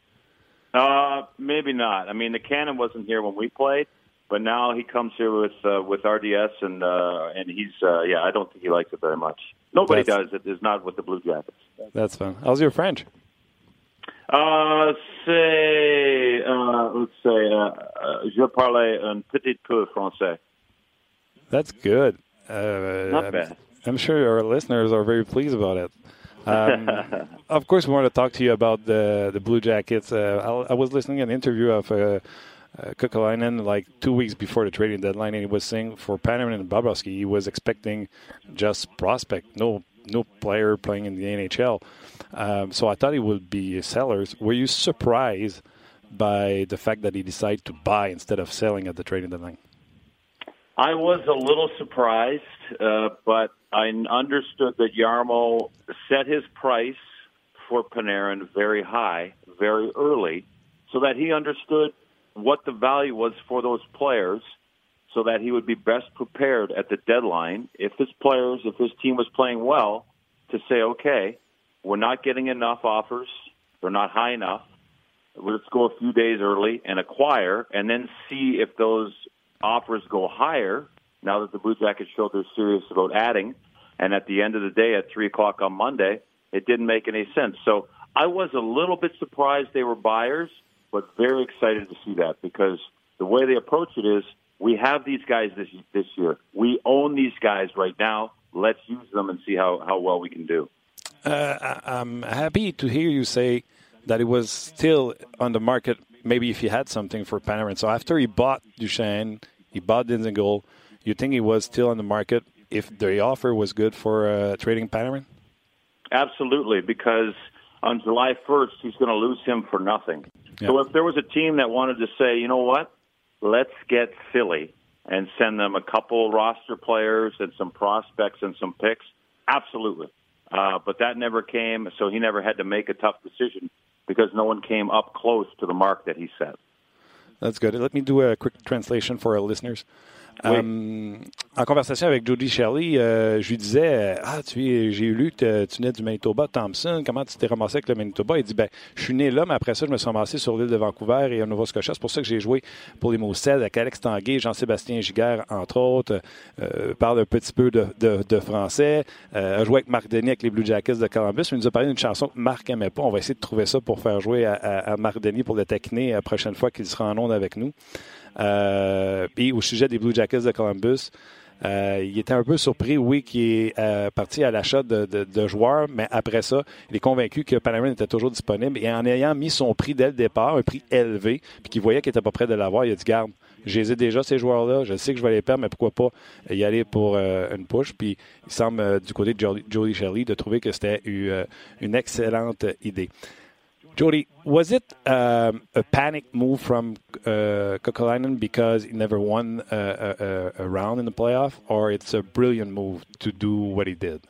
uh, maybe not. I mean, the Cannon wasn't here when we played, but now he comes here with uh, with RDS, and uh, and he's uh, yeah. I don't think he likes it very much. Nobody That's- does. It is not with the Blue Jackets. That's fun. How's your French? Uh, say, uh, let's say, uh, uh, je parle un petit peu français. That's good. Uh, Not I'm, bad. I'm sure our listeners are very pleased about it. Um, of course, we want to talk to you about the the Blue Jackets. Uh, I, I was listening to an interview of uh, Kukalainen like two weeks before the trading deadline, and he was saying for Panarin and Bobrovsky, he was expecting just prospect, no no player playing in the NHL. Um, so I thought he would be sellers. Were you surprised by the fact that he decided to buy instead of selling at the trading deadline? I was a little surprised, uh, but I understood that Yarmo set his price for Panarin very high, very early, so that he understood what the value was for those players, so that he would be best prepared at the deadline if his players, if his team was playing well, to say, okay, we're not getting enough offers, they're not high enough. Let's go a few days early and acquire, and then see if those offers go higher now that the Blue Jackets showed they're serious about adding. And at the end of the day, at 3 o'clock on Monday, it didn't make any sense. So I was a little bit surprised they were buyers, but very excited to see that because the way they approach it is we have these guys this, this year. We own these guys right now. Let's use them and see how, how well we can do. Uh, I'm happy to hear you say that it was still on the market. Maybe if he had something for Panarin. So after he bought Duchesne, he bought Dinsengold. You think he was still on the market if the offer was good for uh, trading Panarin? Absolutely, because on July 1st, he's going to lose him for nothing. So if there was a team that wanted to say, you know what, let's get Philly and send them a couple roster players and some prospects and some picks, absolutely. Uh, but that never came, so he never had to make a tough decision because no one came up close to the mark that he set. That's good. Let me do a quick translation for our listeners. Um, en conversation avec Jody Shelley, euh, je lui disais Ah, tu j'ai lu que tu venais du Manitoba, Thompson. Comment tu t'es ramassé avec le Manitoba Il dit ben, Je suis né là, mais après ça, je me suis ramassé sur l'île de Vancouver et à Nova Scotia. C'est pour ça que j'ai joué pour les Mooseheads avec Alex Tanguay, Jean-Sébastien Giguère, entre autres. Euh, parle un petit peu de, de- de français. Euh, a joué avec Marc Denis avec les Blue Jackets de Columbus. Il nous a parlé d'une chanson que Marc aimait pas. On va essayer de trouver ça pour faire jouer à, à- à Marc Denis pour le taquiner la prochaine fois qu'il sera en onde avec nous. Euh, puis au sujet des Blue Jackets de Columbus, euh, il était un peu surpris, oui, qu'il est euh, parti à l'achat de, joueurs, mais après ça, il est convaincu que Panarin était toujours disponible et en ayant mis son prix dès le départ, un prix élevé, puis qu'il voyait qu'il n'était pas prêt de l'avoir, il a dit Garde, j'ai déjà ces joueurs-là, je sais que je vais les perdre, mais pourquoi pas y aller pour une push. Puis il semble, du côté de Jody, Shelley, de trouver que c'était une excellente idée. Jody, was it um, a panic move from uh, because he never won a, a, a round in the playoff, or it's a brilliant move to do what he did?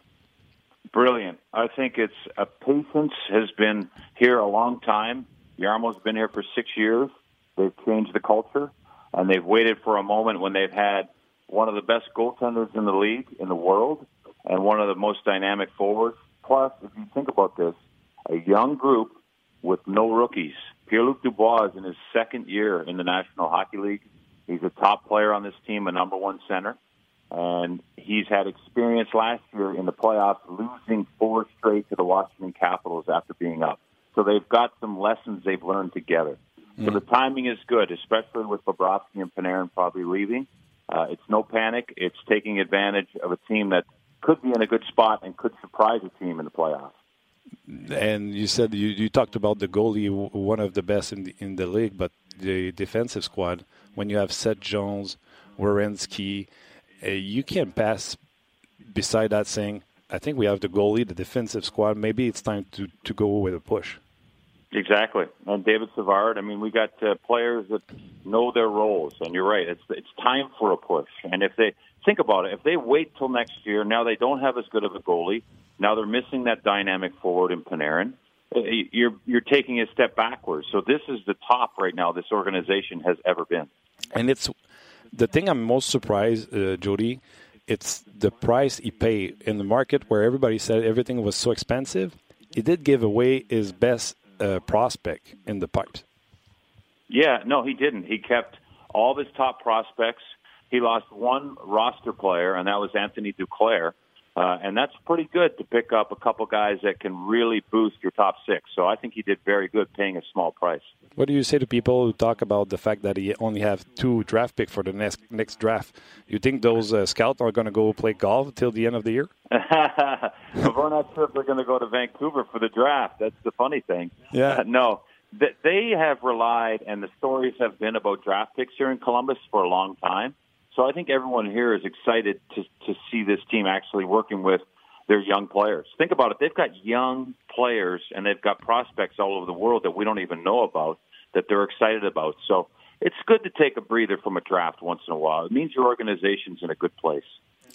Brilliant. I think it's a patience has been here a long time. Yarmo's been here for six years. They've changed the culture, and they've waited for a moment when they've had one of the best goaltenders in the league, in the world, and one of the most dynamic forwards. Plus, if you think about this, a young group with no rookies. Pierre-Luc Dubois is in his second year in the National Hockey League. He's a top player on this team, a number one center. And he's had experience last year in the playoffs losing four straight to the Washington Capitals after being up. So they've got some lessons they've learned together. Mm. So the timing is good, especially with Bobrovsky and Panarin probably leaving. Uh, it's no panic. It's taking advantage of a team that could be in a good spot and could surprise a team in the playoffs. And you said you, you talked about the goalie, one of the best in the, in the league, but the defensive squad, when you have Seth Jones, Werenski, uh, you can't pass beside that saying, I think we have the goalie, the defensive squad. Maybe it's time to, to go with a push. Exactly. And David Savard, I mean, we got uh, players that know their roles, and you're right. It's it's time for a push. And if they think about it, if they wait till next year, now they don't have as good of a goalie. Now they're missing that dynamic forward in Panarin. Uh, you're you're taking a step backwards. So this is the top right now this organization has ever been. And it's the thing I'm most surprised, uh, Jody. It's the price he paid in the market where everybody said everything was so expensive. He did give away his best uh, prospect in the pipes. Yeah, no, he didn't. He kept all of his top prospects. He lost one roster player, and that was Anthony Duclair. Uh, and that's pretty good to pick up a couple guys that can really boost your top six. So I think he did very good paying a small price. What do you say to people who talk about the fact that he only have two draft picks for the next next draft? You think those uh, scouts are going to go play golf till the end of the year? We're not sure if they're going to go to Vancouver for the draft. That's the funny thing. Yeah. Uh, no, they have relied, and the stories have been about draft picks here in Columbus for a long time. So I think everyone here is excited to to see this team actually working with their young players. Think about it; they've got young players and they've got prospects all over the world that we don't even know about that they're excited about. So it's good to take a breather from a draft once in a while. It means your organization's in a good place.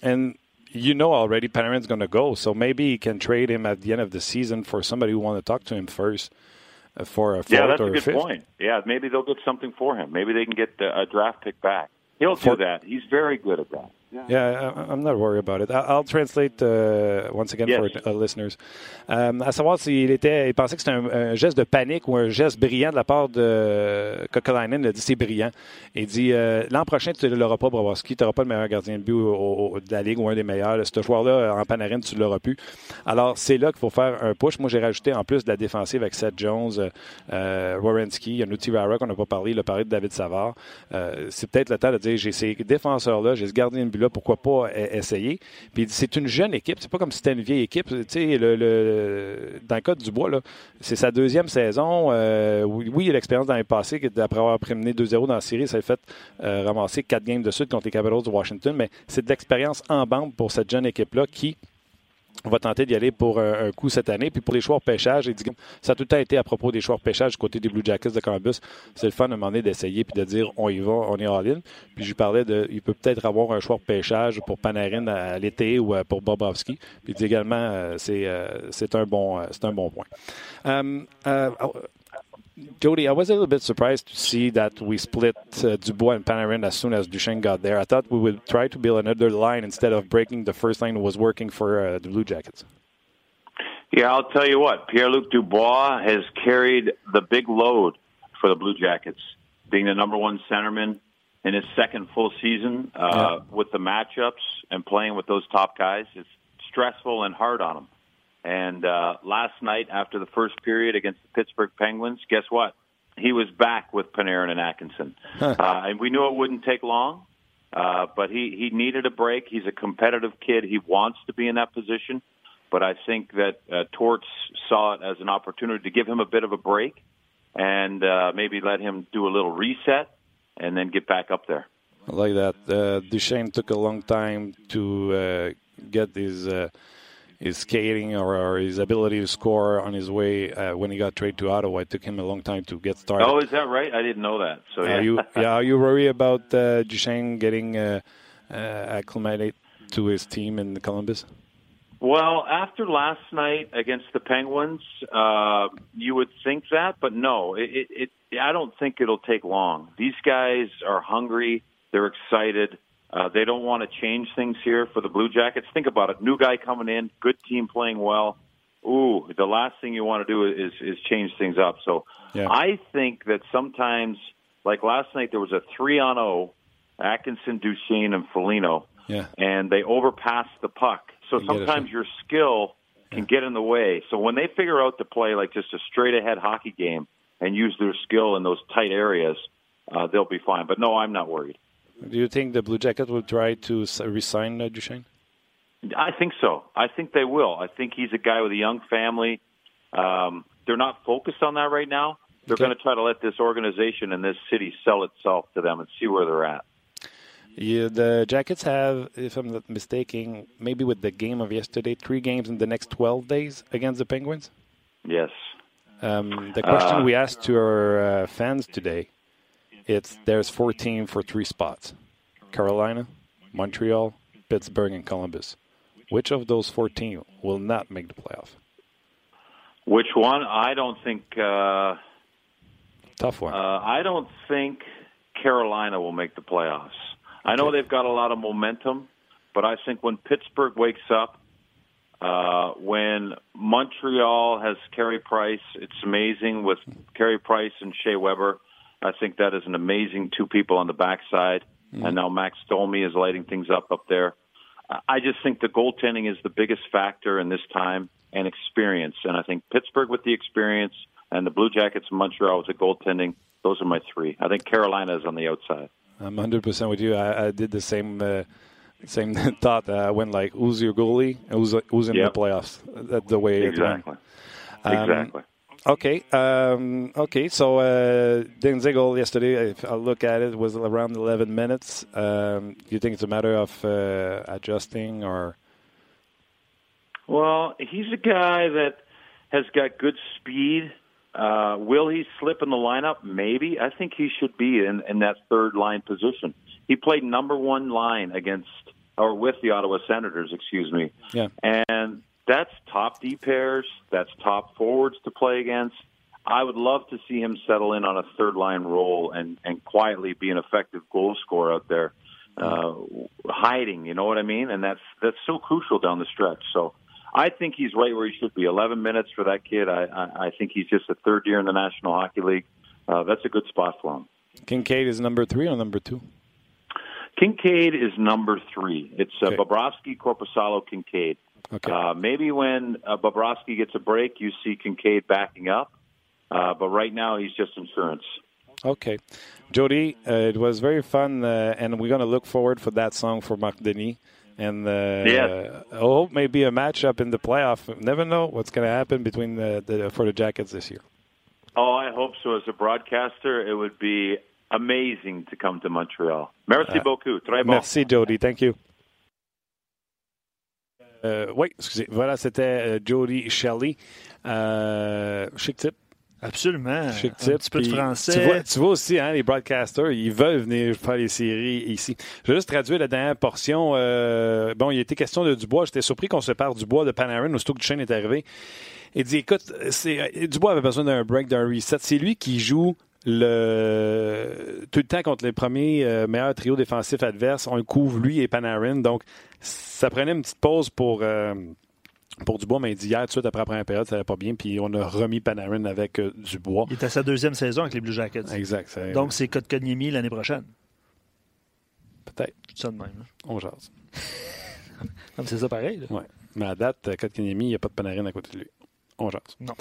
And you know already Panarin's going to go, so maybe you can trade him at the end of the season for somebody who want to talk to him first uh, for a fourth yeah, that's or a good fifth. point. Yeah, maybe they'll get something for him. Maybe they can get a draft pick back. He'll do that. He's very good at that. Yeah, I'm not worried about it. I'll translate uh, once again yes. for uh, listeners. Um, à savoir s'il était, il pensait que c'était un, un, geste de panique ou un geste brillant de la part de Kokolainen. Il a dit c'est brillant. Il dit euh, l'an prochain tu ne l'auras pas, Bobrovski. Tu n'auras pas le meilleur gardien de but au, au, de la ligue ou un des meilleurs. Ce joueur-là en Panarin, tu ne l'auras plus. Alors c'est là qu'il faut faire un push. Moi j'ai rajouté en plus de la défensive avec Seth Jones, euh, Warrenski, il y a Nuti Rara qu'on n'a pas parlé. Il a parlé de David Savard. Euh, c'est peut-être le temps de dire j'ai ces défenseurs-là, j'ai ce gardien de but-là. Pourquoi pas essayer. Puis c'est une jeune équipe. C'est pas comme si c'était une vieille équipe. Tu sais, le, le, dans le cas du Bois, c'est sa deuxième saison. Euh, oui, oui, il a l'expérience dans les passés, d'après avoir prémené 2-0 dans la série, ça a fait euh, ramasser quatre games de suite contre les Capitals de Washington. Mais c'est de l'expérience en bande pour cette jeune équipe-là qui on va tenter d'y aller pour un, un, coup cette année. Puis pour les choix de pêchage, ça a tout le temps été à propos des choix de pêchage du côté des Blue Jackets de Columbus. C'est le fun moment donné d'essayer puis de dire on y va, on est all-in. Puis je lui parlais de, il peut peut-être avoir un choix de pêchage pour Panarin à, l'été ou pour Bobovski. Puis il dit également euh, c'est euh, un bon un bon point. Jody, I was a little bit surprised to see that we split uh, Dubois and Panarin as soon as Duchesne got there. I thought we would try to build another line instead of breaking the first line that was working for uh, the Blue Jackets. Yeah, I'll tell you what. Pierre Luc Dubois has carried the big load for the Blue Jackets, being the number one centerman in his second full season uh, yeah. with the matchups and playing with those top guys. It's stressful and hard on him. And uh, last night, after the first period against the Pittsburgh Penguins, guess what? He was back with Panarin and Atkinson. Huh. Uh, and we knew it wouldn't take long, uh, but he, he needed a break. He's a competitive kid. He wants to be in that position. But I think that uh, Torts saw it as an opportunity to give him a bit of a break and uh, maybe let him do a little reset and then get back up there. I like that. Uh, Duchesne took a long time to uh, get his uh, his skating or, or, his ability to score on his way uh, when he got traded to Ottawa. It took him a long time to get started. Oh, is that right? I didn't know that. So yeah, are you yeah, are you worried about uh, Duchesne getting uh, uh, acclimated to his team in Columbus? Well, after last night against the Penguins, uh, you would think that, but no, it, it, it, I don't think it'll take long. These guys are hungry. They're excited. Uh, they don't want to change things here for the Blue Jackets. Think about it. New guy coming in, good team playing well. Ooh, the last thing you want to do is is change things up. So yeah. I think that sometimes, like last night, there was a three on zero Atkinson, Duchesne, and Felino, Yeah. and they overpass the puck. So You sometimes your skill can get in the way. So when they figure out to play like just a straight ahead hockey game and use their skill in those tight areas, uh, they'll be fine. But no, I'm not worried. Do you think the Blue Jackets will try to resign uh, Duchesne? I think so. I think they will. I think he's a guy with a young family. Um, they're not focused on that right now. They're Okay. going to try to let this organization and this city sell itself to them and see where they're at. Yeah, the Jackets have, if I'm not mistaken, maybe with the game of yesterday, three games in the next 12 days against the Penguins. Yes. Um, the question Uh, we asked to our uh, fans today, it's there's 14 for three spots: Carolina, Montreal, Pittsburgh, and Columbus. Which of those 14 will not make the playoff? Which one? I don't think. Uh, Tough one. uh, I don't think Carolina will make the playoffs. I know they've got a lot of momentum, but I think when Pittsburgh wakes up, uh, when Montreal has Carey Price, it's amazing with Carey Price and Shea Weber. I think that is an amazing two people on the backside, and now Max Domi is lighting things up up there. I- just think the goaltending is the biggest factor in this time and experience, and I think Pittsburgh with the experience and the Blue Jackets and Montreal with the goaltending. Those are my three. I think Carolina is on the outside. I'm 100% with you. I, I did the same uh, same thought. Uh, I went like, who's your goalie? Who's, who's in Yep. the playoffs? That's the way. Exactly. Um, exactly. Okay. Um, okay. So uh, Danzig goal yesterday, if I look at it, was around 11 minutes. Um, do you think it's a matter of uh, adjusting or? Well, he's a guy that has got good speed. Uh, will he slip in the lineup? Maybe. I think he should be in, in that third line position. He played number one line against or with the Ottawa Senators, excuse me. Yeah. And that's top D pairs. That's top forwards to play against. I would love to see him settle in on a third line role and, and quietly be an effective goal scorer out there, uh, hiding. You know what I mean? And that's that's so crucial down the stretch. So I think he's right where he should be. 11 minutes for that kid. I, I, I think he's just a third year in the National Hockey League. Uh, that's a good spot for him. Kincaid is number three or number two? Kincaid is number three. It's uh, Okay. Bobrovsky, Corpusalo, Kincaid. Okay. Uh, maybe when uh, Bobrovsky gets a break, you see Kincaid backing up. Uh, but right now, he's just insurance. Okay. Jody, uh, it was very fun, uh, and we're going to look forward for that song for Marc Denis. And uh, Yes. I hope maybe a matchup in the playoff. Never know what's going to happen between the, the for the Jackets this year. Oh, I hope so. As a broadcaster, it would be amazing to come to Montreal. Merci beaucoup. Très bon. Merci, Jody. Thank you. Euh, oui, excusez. Voilà, c'était euh, Jody Shelley. Euh, chic type. Absolument. Chic Un type. petit peu de français. Tu vois, tu vois aussi, hein, les broadcasters, ils veulent venir faire les séries ici. Je vais juste traduire la dernière portion. Euh, bon, il était question de Dubois. J'étais surpris qu'on se parle du Dubois de Panarin aussitôt que Duchesne est arrivé. Il dit, écoute, Dubois avait besoin d'un break, d'un reset. C'est lui qui joue le tout le temps contre les premiers euh, meilleurs trios défensifs adverses. On le couvre, lui et Panarin. Donc, ça prenait une petite pause pour... euh, pour Dubois, mais il dit hier, tout de suite après la première période, ça allait pas bien, puis on a remis Panarin avec euh, Dubois. Il est à sa deuxième saison avec les Blue Jackets. Exact. c'est- Donc, c'est Kotkaniemi l'année prochaine. peut-être, ça de même. là. on jase. C'est ça pareil. là. Ouais. Mais à date, Kotkaniemi, il n'y a pas de Panarin à côté de lui. On jase. Non.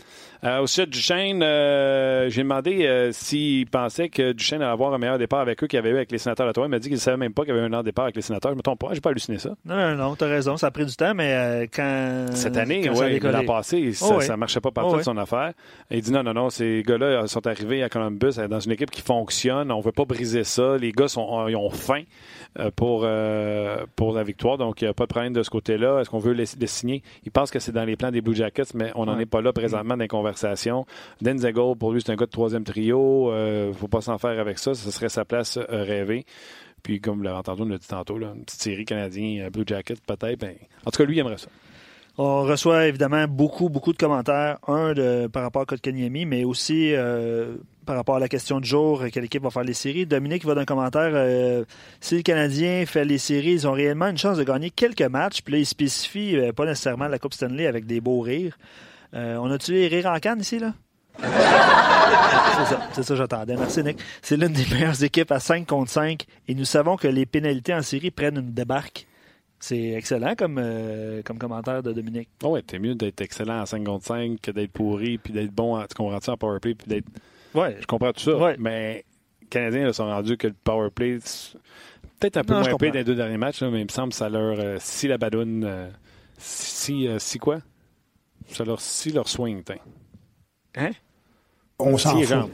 Euh, au sujet de Duchesne, euh, j'ai demandé euh, s'il pensait que Duchesne allait avoir un meilleur départ avec eux qu'il avait eu avec les sénateurs d'Ottawa. Il m'a dit qu'il ne savait même pas qu'il y avait un meilleur départ avec les sénateurs. Je me trompe pas, j'ai pas halluciné ça. Non, non, non, t'as raison. Ça a pris du temps, mais euh, quand. Cette année, décollé- l'an passé, ça, Oh, ouais. ça marchait pas partout Oh, de ouais. son affaire. Et il dit non, non, non, ces gars-là sont arrivés à Columbus dans une équipe qui fonctionne. On veut pas briser ça. Les gars sont, ils ont faim pour, pour la victoire. Donc, il n'y a pas de problème de ce côté-là. Est-ce qu'on veut les, les signer? Il pense que c'est dans les plans des Blue Jackets, mais on n'en Ouais. est pas là présentement dans les conversations. Denzel, pour lui, c'est un gars de troisième trio. Euh, faut pas s'en faire avec ça. Ce serait sa place euh, rêvée. Puis, comme vous l'avez entendu, on l'a dit tantôt, là, une petite série canadienne, Blue Jackets, peut-être. Ben, en tout cas, lui, il aimerait ça. On reçoit évidemment beaucoup, beaucoup de commentaires. Un de, par rapport à Kotkaniemi, mais aussi euh, par rapport à la question du jour, euh, quelle équipe va faire les séries. Dominique va d'un commentaire euh, si le Canadien fait les séries, ils ont réellement une chance de gagner quelques matchs. Puis là, il spécifie pas nécessairement la Coupe Stanley avec des beaux rires. Euh, on a-tu les rires en canne ici, là? c'est ça, c'est ça que j'attendais. Merci, Nick. C'est l'une des meilleures équipes à 5 contre 5 et nous savons que les pénalités en série prennent une débarque. C'est excellent comme, euh, comme commentaire de Dominique. Oh ouais, t'es mieux d'être excellent en 5 contre 5 que d'être pourri puis d'être bon, en, tu comprends-tu, en powerplay puis d'être. Ouais, Je comprends tout ça. Ouais. Mais les Canadiens là, sont rendus que le powerplay, peut-être un peu Non, moins comprends. dans les deux derniers matchs, là, mais il me semble que ça leur. euh, si la badoune. euh, si, euh, si quoi? Ça leur. Si leur swing, tiens. Hein? On s'en Si les fout. jambes.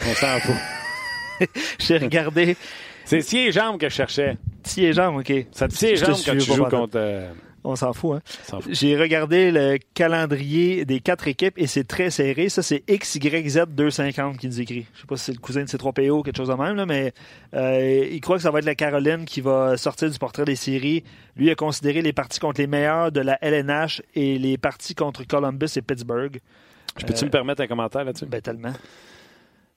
On s'en fout. J'ai regardé. C'est si les jambes que je cherchais. Si les jambes, OK. Ça te Je te jambes quand tu joues contre. euh, On s'en fout, hein? J'ai regardé le calendrier des quatre équipes et c'est très serré. Ça, c'est XYZ250 qui nous écrit. Je sais pas si c'est le cousin de C3PO ou quelque chose de même, là, mais euh, il croit que ça va être la Caroline qui va sortir du portrait des séries. Lui a considéré les parties contre les meilleurs de la LNH et les parties contre Columbus et Pittsburgh. Je peux-tu Euh, me permettre un commentaire là-dessus? Ben, tellement.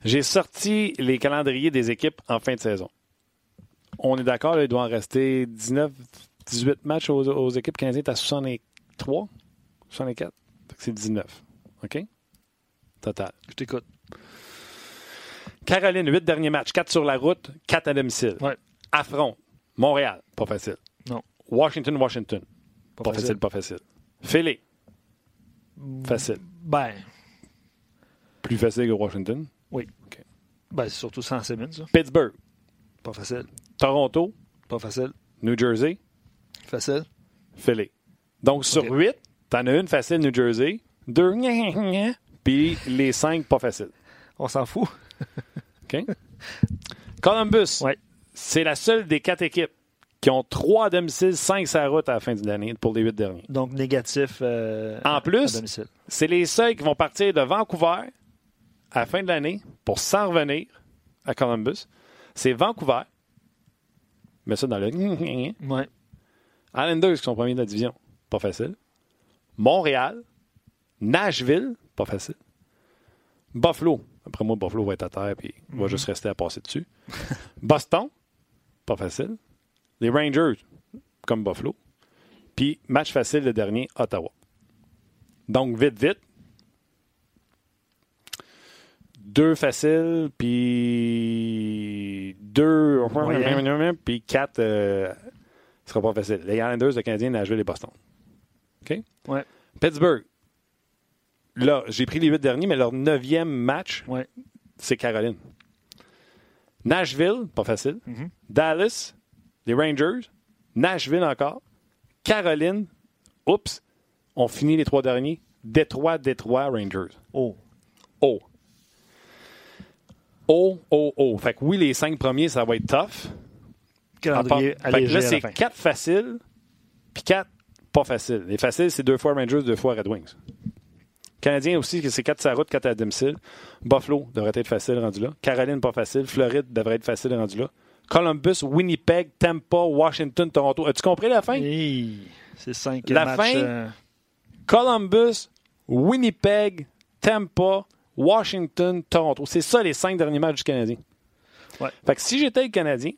J'ai sorti les calendriers des équipes en fin de saison. On est d'accord, il doit en rester 19, 18 matchs aux, aux équipes canadiennes. Tu as 63, 64. Fait que C'est 19. OK? Total. Je t'écoute. Caroline, 8 derniers matchs. 4 sur la route, 4 à domicile. Ouais. Affront. Montréal, pas facile. Non. Washington, Washington. Pas, Pas, facile. pas facile. Philly, facile. Ben, Plus facile que Washington? ben c'est surtout sans Simmons, ça. Pittsburgh, Pas facile. Toronto, Pas facile. New Jersey, Facile. Philly. Donc, sur Ok. 8, t'en as une facile New Jersey, deux, puis les 5 pas faciles. On s'en fout. OK? Columbus, Ouais. c'est la seule des quatre équipes qui ont 3 à domicile, 5 sur la route à la fin de l'année pour les 8 derniers. Donc, négatif. euh, En à- plus, à. C'est les seuls qui vont partir de Vancouver à la fin de l'année pour s'en revenir à Columbus. C'est Vancouver. Mets ça dans le. Ouais. Islanders qui sont premiers de la division. Pas facile. Montréal. Nashville. Pas facile. Buffalo. Après moi, Buffalo va être à terre et il va juste rester à passer dessus. Boston. Pas facile. Les Rangers, comme Buffalo. Puis, match facile, le dernier, Ottawa. Donc, vite, vite. Deux faciles, puis deux, puis quatre, euh, ce sera pas facile. Les Islanders, le Canadien, Nashville et Boston. OK? Ouais. Pittsburgh. Là, j'ai pris les huit derniers, mais leur neuvième match, Ouais. c'est Caroline. Nashville, pas facile. Mhm. Dallas, les Rangers. Nashville encore. Caroline, oups, on finit les trois derniers. Détroit, Détroit, Rangers. Oh. Oh. Oh, oh, oh. Fait que oui, les cinq premiers, ça va être tough. Calendrier Fait que allégé là, c'est quatre faciles, puis quatre pas faciles. Les faciles, c'est deux fois Rangers, deux fois Red Wings. Canadien aussi, que c'est quatre sur la route, quatre à domicile. Buffalo devrait être facile rendu là. Caroline, pas facile. Floride devrait être facile rendu là. Columbus, Winnipeg, Tampa, Washington, Toronto. As-tu compris la fin? Hey, c'est cinq La matchs. fin, euh, Columbus, Winnipeg, Tampa, Washington, Toronto. C'est ça les cinq derniers matchs du Canadien. Ouais. Fait que si j'étais le Canadien,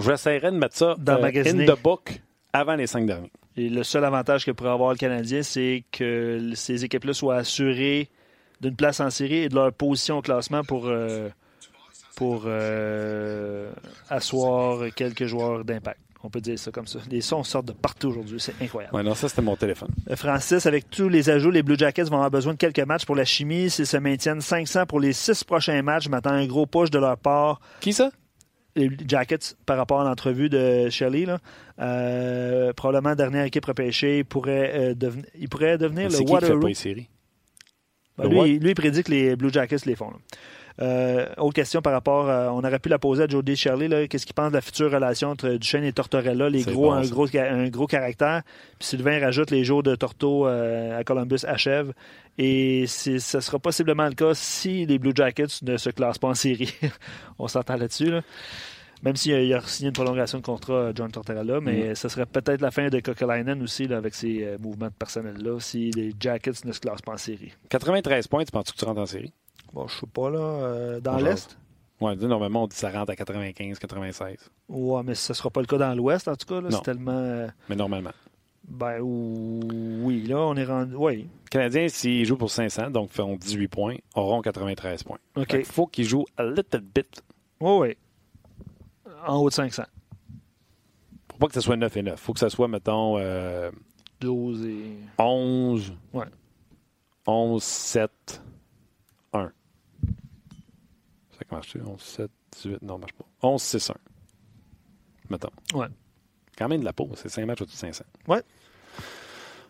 j'essaierais de mettre ça euh, D'emmagasiner. in the book avant les cinq derniers. Et le seul avantage que pourrait avoir le Canadien, c'est que ces équipes-là soient assurées d'une place en série et de leur position au classement pour, euh, pour euh, asseoir quelques joueurs d'impact. On peut dire ça comme ça. Les sons sortent de partout aujourd'hui. C'est incroyable. Ouais, non, ça, c'était mon téléphone. Euh, Francis, avec tous les ajouts, les Blue Jackets vont avoir besoin de quelques matchs pour la chimie. S'ils se maintiennent 500 pour les six prochains matchs, à un gros push de leur part. Qui ça? Les Jackets par rapport à l'entrevue de Shelley. Là. Euh, probablement dernière équipe repêchée, il pourrait, euh, deven- il pourrait devenir le qui qui fait Waterloo. Ben, lui, lui, il prédit que les Blue Jackets les font. là. Euh, autre question par rapport, à- on aurait pu la poser à Jody Shirley. là. Qu'est-ce qu'il pense de la future relation entre Duchesne et Tortorella, les gros, bon, un, ça. gros, ca- un gros caractère? Puis Sylvain rajoute les jours de Torto euh, à Columbus achèvent. Et ce sera possiblement le cas si les Blue Jackets ne se classent pas en série. on s'entend là-dessus. là. Même s'il a, il a signé une prolongation de contrat, John Tortorella, mais ce serait peut-être la fin de Kokolainen aussi là, avec ses euh, mouvements de personnel-là si les Jackets ne se classent pas en série. 93 points, tu penses que tu rentres en série? Bon, je sais pas, là. euh, dans l'Est? Dis, normalement, on dit que ça rentre à 95, 96. Ouais, mais ce sera pas le cas dans l'Ouest, en tout cas. C'est tellement. euh, Mais normalement. Ben oui, là, on est rendu. Oui. Les Canadiens, s'ils jouent pour 500, donc font 18 points, auront 93 points. OK. Il faut qu'ils jouent a little bit. Oui, oui. En haut de 500. Faut pas que ce soit 9 et 9. faut que ce soit, mettons, euh, 12 et. 11. Ouais. 11, 7, 1. Ça marche 11, 7, 18. Non, ça marche pas. 11, 6, 1. Mettons. Ouais. Quand même de la peau. C'est 5 matchs au-dessus de 500. Ouais.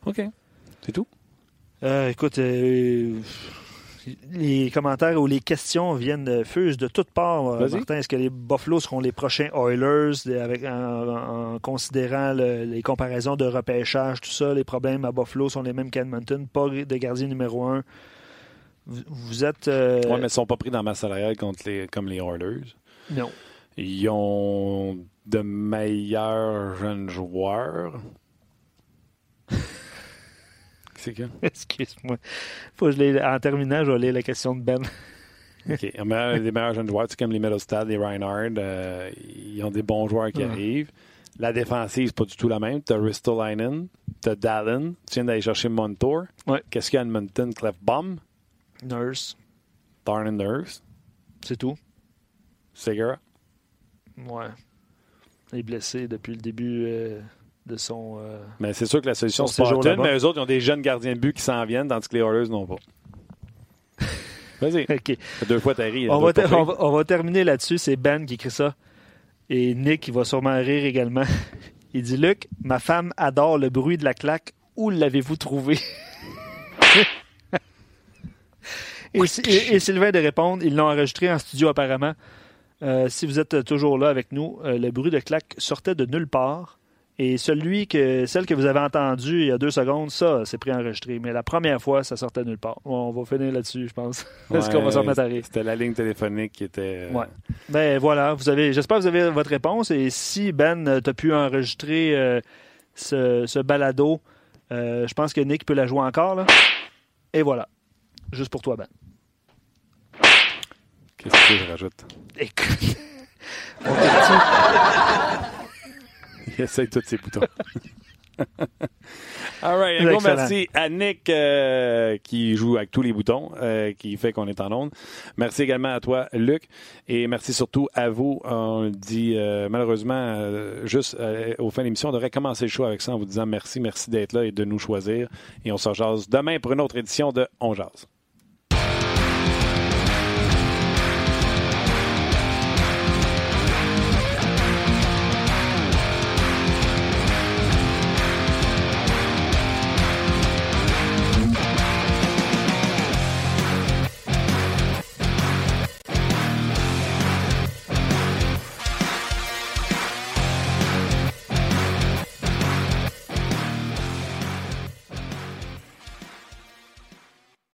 OK. C'est tout? Euh, écoute, euh, les commentaires ou les questions viennent euh, fusent de toutes parts. euh. Martin, est-ce que les Buffalo seront les prochains Oilers avec, en, en considérant le- les comparaisons de repêchage, tout ça? Les problèmes à Buffalo sont les mêmes qu'Edmonton. Pas de gardien numéro un. Vous, vous êtes. euh, Oui, mais ils ne sont pas pris dans ma salariale contre les, comme les Oilers. Non. Ils ont de meilleurs jeunes joueurs. C'est que? Excuse-moi. Faut que je les- en terminant, je vais lire la question de Ben. OK. Ont meilleurs- des meilleurs jeunes joueurs, c'est comme les Middlestad, les Reinhardt. euh, ils ont des bons joueurs qui Ouais. arrivent. La défensive, c'est pas du tout la même. Tu as Ristolainen, tu as Dallin, tu viens d'aller chercher Montour. Ouais. Qu'est-ce qu'il y a à Edmonton? Clefbaum, Nurse, Darren Nurse, c'est tout. Segura. Ouais. Il est blessé depuis le début euh, de son. euh, Mais c'est sûr que la solution, c'est là-bas. mais eux autres, ils ont des jeunes gardiens de but qui s'en viennent, tandis que les Oilers n'ont pas. Vas-y. OK. Deux fois, t'as ri. On va, ter- on, va, on va terminer là-dessus. C'est Ben qui écrit ça. Et Nick, il va sûrement rire également. Il dit Luc, ma femme adore le bruit de la claque. Où l'avez-vous trouvé et, et- et Sylvain de répondre ils l'ont enregistré en studio apparemment. Euh, si vous êtes toujours là avec nous, euh, le bruit de claque sortait de nulle part. Et celui que, celle que vous avez entendue il y a deux secondes, ça, c'est préenregistré. Mais la première fois, ça sortait de nulle part. On va finir là-dessus, je pense. Est-ce qu'on va s'en remettre à rire? C'était la ligne téléphonique qui était. euh, Ouais. Ben voilà, vous avez, j'espère que vous avez votre réponse. Et si Ben, tu as pu enregistrer euh, ce, ce balado, euh, je pense que Nick peut la jouer encore. Là. Et voilà. Juste pour toi, Ben. Qu'est-ce que je rajoute? Écoute. On Il essaye tous ses boutons. All right. Un gros merci à Nick euh, qui joue avec tous les boutons, euh, qui fait qu'on est en onde. Merci également à toi, Luc. Et merci surtout à vous. On dit euh, malheureusement, juste au fin de l'émission, on devrait commencer le show avec ça en vous disant merci, merci d'être là et de nous choisir. Et on se jase demain pour une autre édition de On Jase.